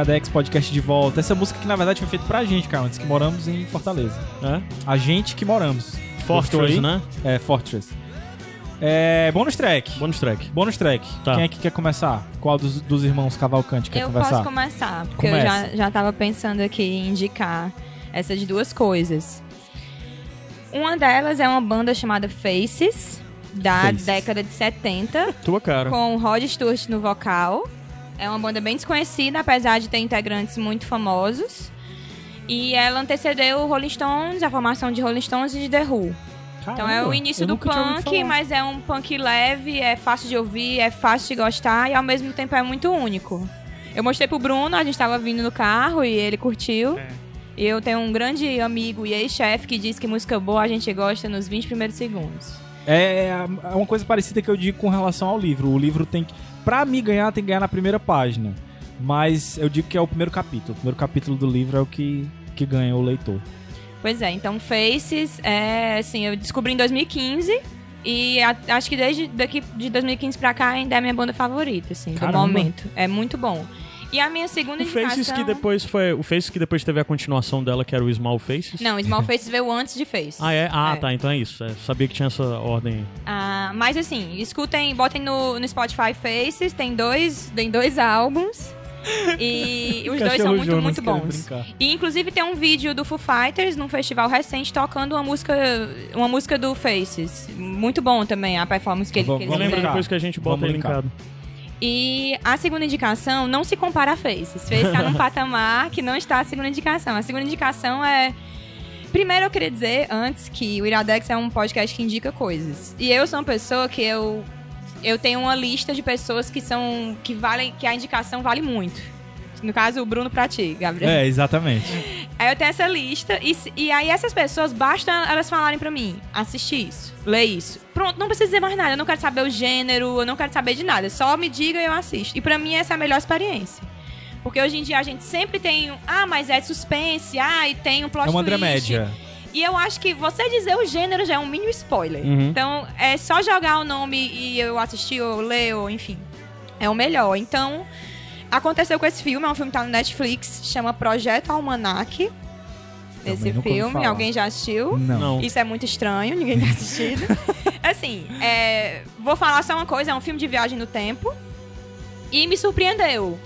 Iradex Podcast de volta. Essa música que na verdade foi feita pra gente, cara, antes que moramos em Fortaleza.
É?
A gente que moramos.
Fortress, né?
É, Fortress. É, bônus track.
Bônus track.
Bônus track.
Tá.
Quem é que quer começar? Qual dos, dos irmãos Cavalcante quer
eu
conversar?
posso começar, porque
Comece.
eu já, já tava pensando aqui em indicar essas duas coisas. Uma delas é uma banda chamada Faces, da
Faces.
década de 70,
Tua cara.
com Rod Stewart no vocal. É uma banda bem desconhecida, apesar de ter integrantes muito famosos. E ela antecedeu o Rolling Stones, a formação de Rolling Stones e de The Who. Então é o
Caramba,
início do punk, mas é um punk leve, é fácil de ouvir, é fácil de gostar e ao mesmo tempo é muito único. Eu mostrei pro Bruno, a gente tava vindo no carro e ele curtiu.
É.
E eu tenho um grande amigo e ex-chefe que diz que música boa a gente gosta nos 20 primeiros segundos.
É, é uma coisa parecida que eu digo com relação ao livro. O livro tem que. Pra mim ganhar, tem que ganhar na primeira página. Mas eu digo que é o primeiro capítulo. O primeiro capítulo do livro é o que, que ganha o leitor.
Pois é, então Faces, é, assim, eu descobri em 2015 e a- acho que desde daqui de 2015 pra cá ainda é minha banda favorita, assim,
Caramba.
do momento. É muito bom. E a minha segunda
O Faces
indicação...
que depois foi. O Faces que depois teve a continuação dela, que era o Small Faces.
Não, Small Faces veio antes de Face.
Ah, é? Ah,
É.
tá. Então é isso. É, sabia que tinha essa ordem.
Ah, mas assim, escutem, botem no, no Spotify Faces, tem dois, tem dois álbuns. E os dois são muito,
Jonas
muito bons. E inclusive tem um vídeo do Foo Fighters num festival recente tocando uma música, uma música do Faces. Muito bom também a performance que, ele,
Vamos-
que
Eu
eles
vamos
depois que a gente bota
Vamos
aí
linkar.
linkado.
E a segunda indicação não se compara a Faces. Faces está num patamar que não está a segunda indicação. A segunda indicação é. Primeiro eu queria dizer antes que o Iradex é um podcast que indica coisas. E eu sou uma pessoa que eu. Eu tenho uma lista de pessoas que são. que valem. que a indicação vale muito. No caso, o Bruno pra ti, Gabriel.
É, exatamente.
Aí eu tenho essa lista e, e aí essas pessoas, basta elas falarem pra mim, assistir isso, ler isso. Pronto, não precisa dizer mais nada, eu não quero saber o gênero, eu não quero saber de nada, só me diga e eu assisto. E pra mim essa é a melhor experiência. Porque hoje em dia a gente sempre tem um, ah, mas é suspense, ah, e tem um plot
É uma
twist.
dramédia.
E eu acho que você dizer o gênero já é um mínimo spoiler.
Uhum.
Então, é só jogar o nome e eu assistir ou ler, ou enfim. É o melhor. Então, aconteceu com esse filme, é um filme que tá no Netflix, chama Projeto Almanac. Esse filme, alguém já assistiu?
Não.
Não.
Isso é muito estranho, ninguém tá assistindo. assim, é, vou falar só uma coisa, é um filme de viagem no tempo. E me surpreendeu.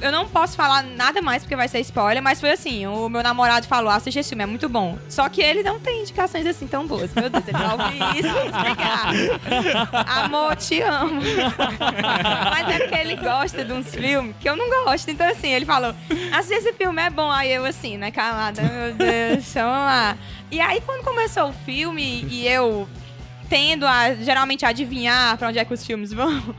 Eu não posso falar nada mais porque vai ser spoiler, mas foi assim, o meu namorado falou, assiste esse filme, é muito bom. Só que ele não tem indicações assim tão boas. Meu Deus, ele vai ouvir isso. Amor, te amo. mas é porque ele gosta de uns filmes que eu não gosto. Então assim, ele falou, assiste esse filme, é bom. Aí eu assim, né, calada, meu Deus, vamos lá. E aí quando começou o filme e eu tendo a geralmente adivinhar pra onde é que os filmes vão,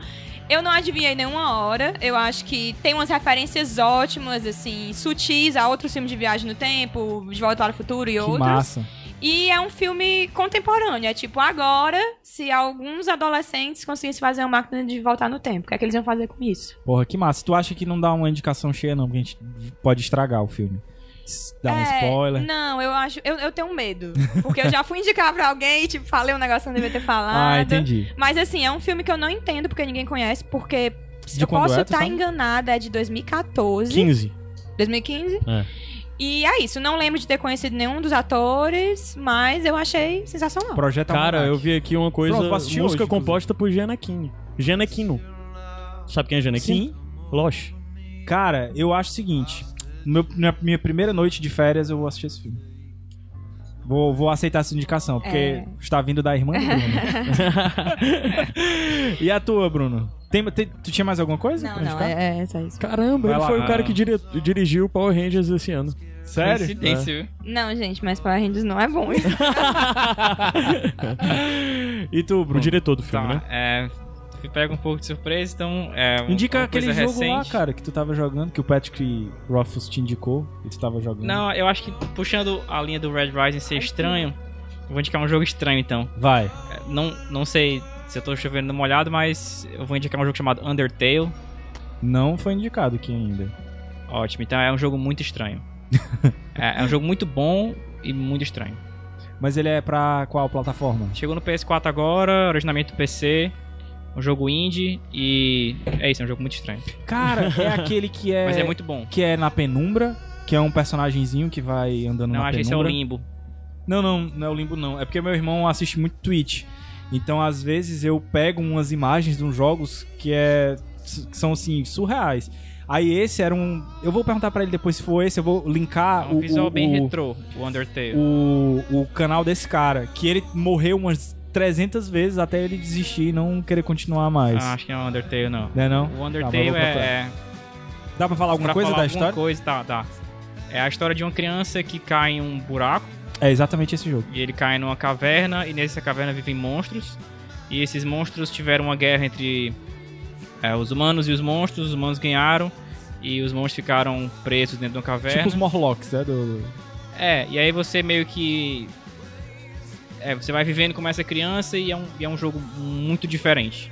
eu não adivinhei nenhuma hora. Eu acho que tem umas referências ótimas, assim, sutis a outros filmes de viagem no tempo, De Volta para o Futuro e
Que
outros.
massa.
E é um filme contemporâneo. É tipo, agora, se alguns adolescentes conseguissem fazer uma máquina de voltar no tempo, o que é que eles iam fazer com isso?
Porra, que massa. Tu acha que não dá uma indicação cheia, não? Porque a gente pode estragar o filme. Dá um
É,
spoiler.
Não, eu acho. Eu, eu tenho medo. Porque eu já fui indicar pra alguém e, tipo, falei um negócio que não devia ter falado.
Ah, entendi.
Mas assim, é um filme que eu não entendo porque ninguém conhece, porque
De
eu posso
é,
estar
sabe?
enganada, é de 2014.
15.
2015.
É.
E é isso, não lembro de ter conhecido nenhum dos atores, mas eu achei sensacional.
Projeto
Cara,
Almanac.
eu vi aqui uma coisa.
Pronto,
música
hoje,
composta por Gianecchini. Gianecchino. Sabe quem é Gianecchino?
Sim.
Lost.
Cara, eu acho o seguinte. Meu- na minha primeira noite de férias, eu vou assistir esse filme. Vou, vou aceitar essa indicação, porque
É.
está vindo da irmã do Bruno. e a tua, Bruno? Tem, tem- tu tinha mais alguma coisa?
Não,
pra
não,
indicar?
é, é só isso.
Caramba,
Vai
ele
lá.
foi o cara que dire- dirigiu o Power Rangers esse ano.
Sério?
Coincidência, viu?
Não, gente, mas Power Rangers não é bom.
E tu,
O
Bruno?
diretor do filme,
Tá,
né?
é. Pega um pouco de surpresa, então. É, um-
Indica aquele jogo lá,
recente.
cara, que tu tava jogando, que o Patrick Rothfuss te indicou e tu tava jogando.
Não, eu acho que puxando a linha do Red Rising ser estranho, eu vou indicar um jogo estranho então.
Vai.
É, Não, não sei se eu tô chovendo numa olhada, mas eu vou indicar um jogo chamado Undertale.
Não foi indicado aqui ainda.
Ótimo, então é um jogo muito estranho. é, é um jogo muito bom e muito estranho.
Mas ele é pra qual plataforma?
Chegou no PS4 agora, originalmente do PC. Um jogo indie e. É isso, é um jogo muito estranho.
Cara, é aquele que é,
Mas é muito bom.
que é na penumbra, que é um personagenzinho que vai andando
Não,
na
acho que esse é o. Limbo.
Não, não, não é o Limbo não. É porque meu irmão assiste muito Twitch. Então, às vezes, eu pego umas imagens de uns jogos que, é, que são, assim, surreais. Aí esse era um... Eu vou perguntar pra ele depois se for esse, eu vou linkar
É um
o,
visual
o,
bem
o,
retrô, o Undertale.
o, o canal desse cara. Que ele morreu umas 300 vezes até ele desistir e não querer continuar mais.
Ah, acho que não é o Undertale, não.
Não?
O
Tá, mas
Undertale
procurar.
é, é.
Dá pra falar alguma
pra
coisa
falar
da
alguma
história?
coisa, tá, tá. É a história de uma criança que cai em um buraco.
É exatamente esse jogo.
E ele cai numa caverna. E nessa caverna vivem monstros. E esses monstros tiveram uma guerra entre é, os humanos e os monstros. Os humanos ganharam. E os monstros ficaram presos dentro de uma caverna.
Tipo os Morlocks, né? Do...
É, e aí você meio que. É, você vai vivendo como essa criança e é um, e é um jogo muito diferente.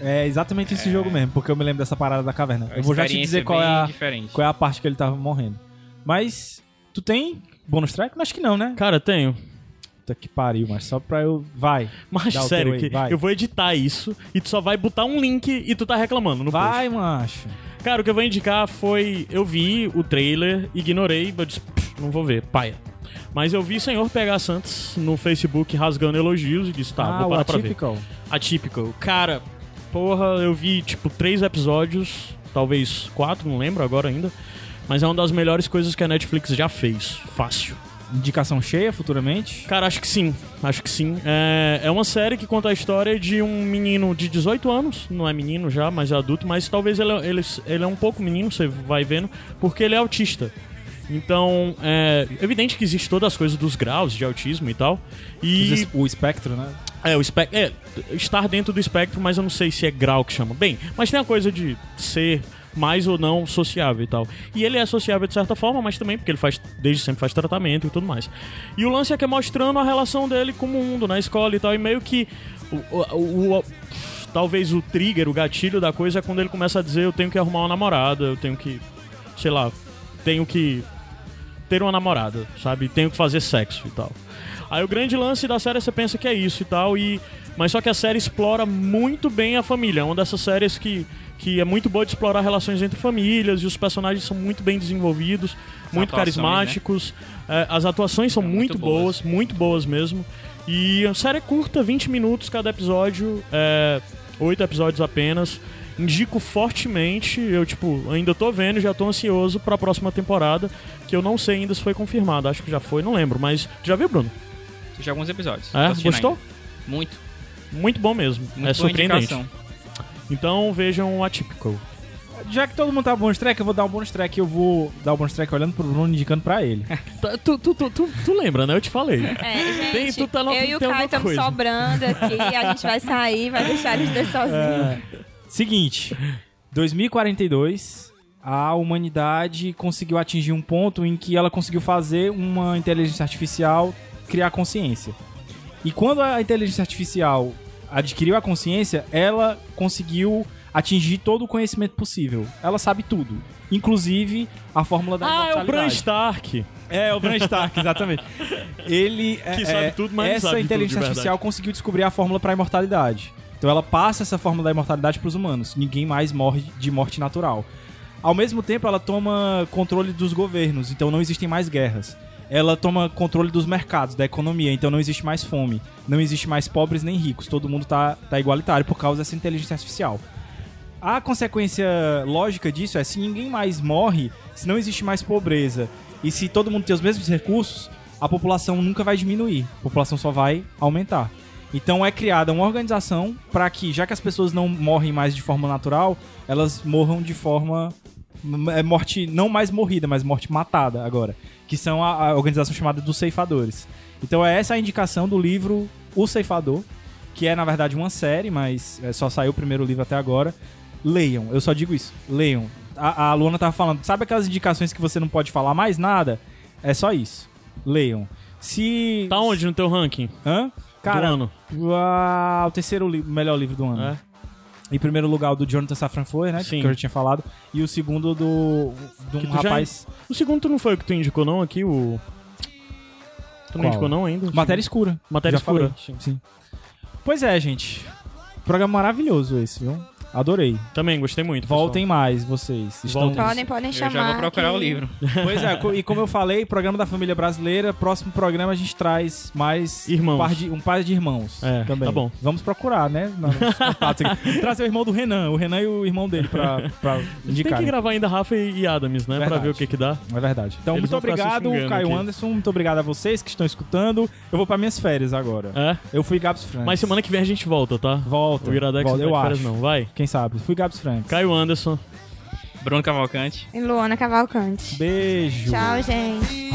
É exatamente esse jogo mesmo, porque eu me lembro dessa parada da caverna.
É
Eu vou já te dizer qual é, a,
diferente.
qual é a parte que ele tava morrendo. Mas, tu tem bônus track? Acho que não, né?
Cara, tenho.
Puta que pariu, mas só pra eu... Vai.
Mas sério, que
vai.
eu vou editar isso e tu só vai botar um link e tu tá reclamando no post.
Vai, macho.
Cara, o que eu vou indicar foi. Eu vi o trailer, ignorei, eu disse, "Pff, não vou ver, paia. Mas eu vi Senhor PH Santos no Facebook rasgando elogios e disse, tá,
ah,
vou
o
parar pra ver.
Atypical.
Cara, porra, eu vi tipo três episódios, talvez quatro, não lembro agora ainda. Mas é uma das melhores coisas que a Netflix já fez. Fácil.
Indicação cheia futuramente?
Cara, acho que sim. Acho que sim. É, é uma série que conta a história de um menino de 18 anos. Não é menino já, mas é adulto. Mas talvez ele, ele, ele é um pouco menino, você vai vendo, porque ele é autista. Então, é evidente que existe todas as coisas dos graus de autismo e tal. E
O espectro, né?
é, o espectro. É, estar dentro do espectro, mas eu não sei se é grau que chama. Bem, mas tem a coisa de ser mais ou não sociável e tal. E ele é sociável de certa forma, mas também porque ele faz, desde sempre faz tratamento e tudo mais. E o lance é que é mostrando a relação dele com o mundo, na escola e tal. E meio que. O, o- o- talvez o trigger, o gatilho da coisa é quando ele começa a dizer: eu tenho que arrumar uma namorada, eu tenho que. Sei lá, tenho que ter uma namorada, sabe? Tenho que fazer sexo e tal. Aí o grande lance da série você pensa que é isso e tal, e mas só que a série explora muito bem a família. É uma dessas séries que, que é muito boa de explorar relações entre famílias e os personagens são muito bem desenvolvidos, muito
atuações, né?
carismáticos. É, as atuações são
São
muito,
muito
boas,
boas.
muito boas mesmo. E a série é curta, 20 minutos cada episódio, é, 8 episódios apenas. Indico fortemente, eu tipo, ainda tô vendo, já tô ansioso pra próxima temporada, que eu não sei ainda se foi confirmado, acho que já foi, não lembro, mas já viu, Bruno?
Assisti alguns episódios.
É? Gostou?
ainda. Muito.
Muito bom mesmo,
Muito
é surpreendente.
indicação.
Então vejam o Atypical.
Já que todo mundo tá bônus track, eu vou dar um bônus track. Eu vou dar o bônus track olhando pro Bruno, indicando pra ele.
Tá, Tu, tu, tu, tu, tu lembra, né? Eu te falei.
É, gente,
Tem- tu tá no-
eu e o Caio estamos sobrando aqui, a gente vai sair, vai deixar eles dois sozinhos.
É. Seguinte, 2042, a humanidade conseguiu atingir um ponto em que ela conseguiu fazer uma inteligência artificial criar consciência. E quando a inteligência artificial adquiriu a consciência, ela conseguiu atingir todo o conhecimento possível. Ela sabe tudo, inclusive a fórmula da
Ah, é o Bran
imortalidade.
Stark.
É, o Bran Stark, exatamente. Ele
Que
é,
sabe tudo, mas
essa
sabe tudo
inteligência
verdade.
artificial conseguiu descobrir a fórmula para a imortalidade. Então ela passa essa fórmula da imortalidade para os humanos. Ninguém mais morre de morte natural. Ao mesmo tempo, ela toma controle dos governos, então não existem mais guerras. Ela toma controle dos mercados, da economia, então não existe mais fome. Não existe mais pobres nem ricos. Todo mundo tá, tá igualitário por causa dessa inteligência artificial. A consequência lógica disso é se ninguém mais morre, se não existe mais pobreza e se todo mundo tem os mesmos recursos, a população nunca vai diminuir. A população só vai aumentar. Então é criada uma organização para que, já que as pessoas não morrem mais de forma natural, elas morram de forma é morte não mais morrida, mas morte matada agora, que são a, a organização chamada dos ceifadores. Então é essa a indicação do livro O Ceifador, que é na verdade uma série, mas é, só saiu o primeiro livro até agora. Leiam, eu só digo isso, leiam. A, a Luana tava falando, sabe aquelas indicações que você não pode falar mais nada? É só isso. Leiam. Se.
Tá onde no teu ranking?
Hã? Cara,
do ano.
ah, o terceiro li- melhor livro do ano.
É.
Em primeiro lugar, o do Jonathan Safran Foer, né?
Sim.
Que eu já tinha falado. E o segundo do. de um
tu já-
rapaz.
O segundo tu não foi o que tu indicou, não? Aqui, o. Tu não
Qual?
indicou, não, ainda?
Matéria escura.
Matéria
Já falei.
escura. Sim.
Sim. Pois é, gente. programa maravilhoso esse, viu? Adorei.
Também, gostei muito.
Voltem mais, vocês. Estão...
Podem, podem
Eu
chamar.
já vou procurar
que-
o livro.
Pois é, e como eu falei, programa da família brasileira, próximo programa a gente traz mais
Irmãos.
Um, par de, um par de irmãos
É,
também.
tá bom.
Vamos procurar, né? Trazer o irmão do Renan, o Renan e o irmão dele pra, pra
Tem
indicar.
que gravar ainda Rafa e Adams, né? Pra
Verdade.
ver o que que dá.
É verdade. Então,
Eles
muito obrigado, Caio
aqui.
Anderson. Muito obrigado a vocês que estão escutando. Eu vou pra minhas férias agora.
É?
Eu fui Gabs Franks.
Mas semana que vem a gente volta, tá?
Volta.
O Iradex
volta,
não
eu
tá de férias,
acho.
não. Vai.
Quem sabe? Fui Gabs Franks.
Caio Anderson.
Bruno Cavalcante.
E Luana Cavalcante.
Beijo.
Tchau, gente.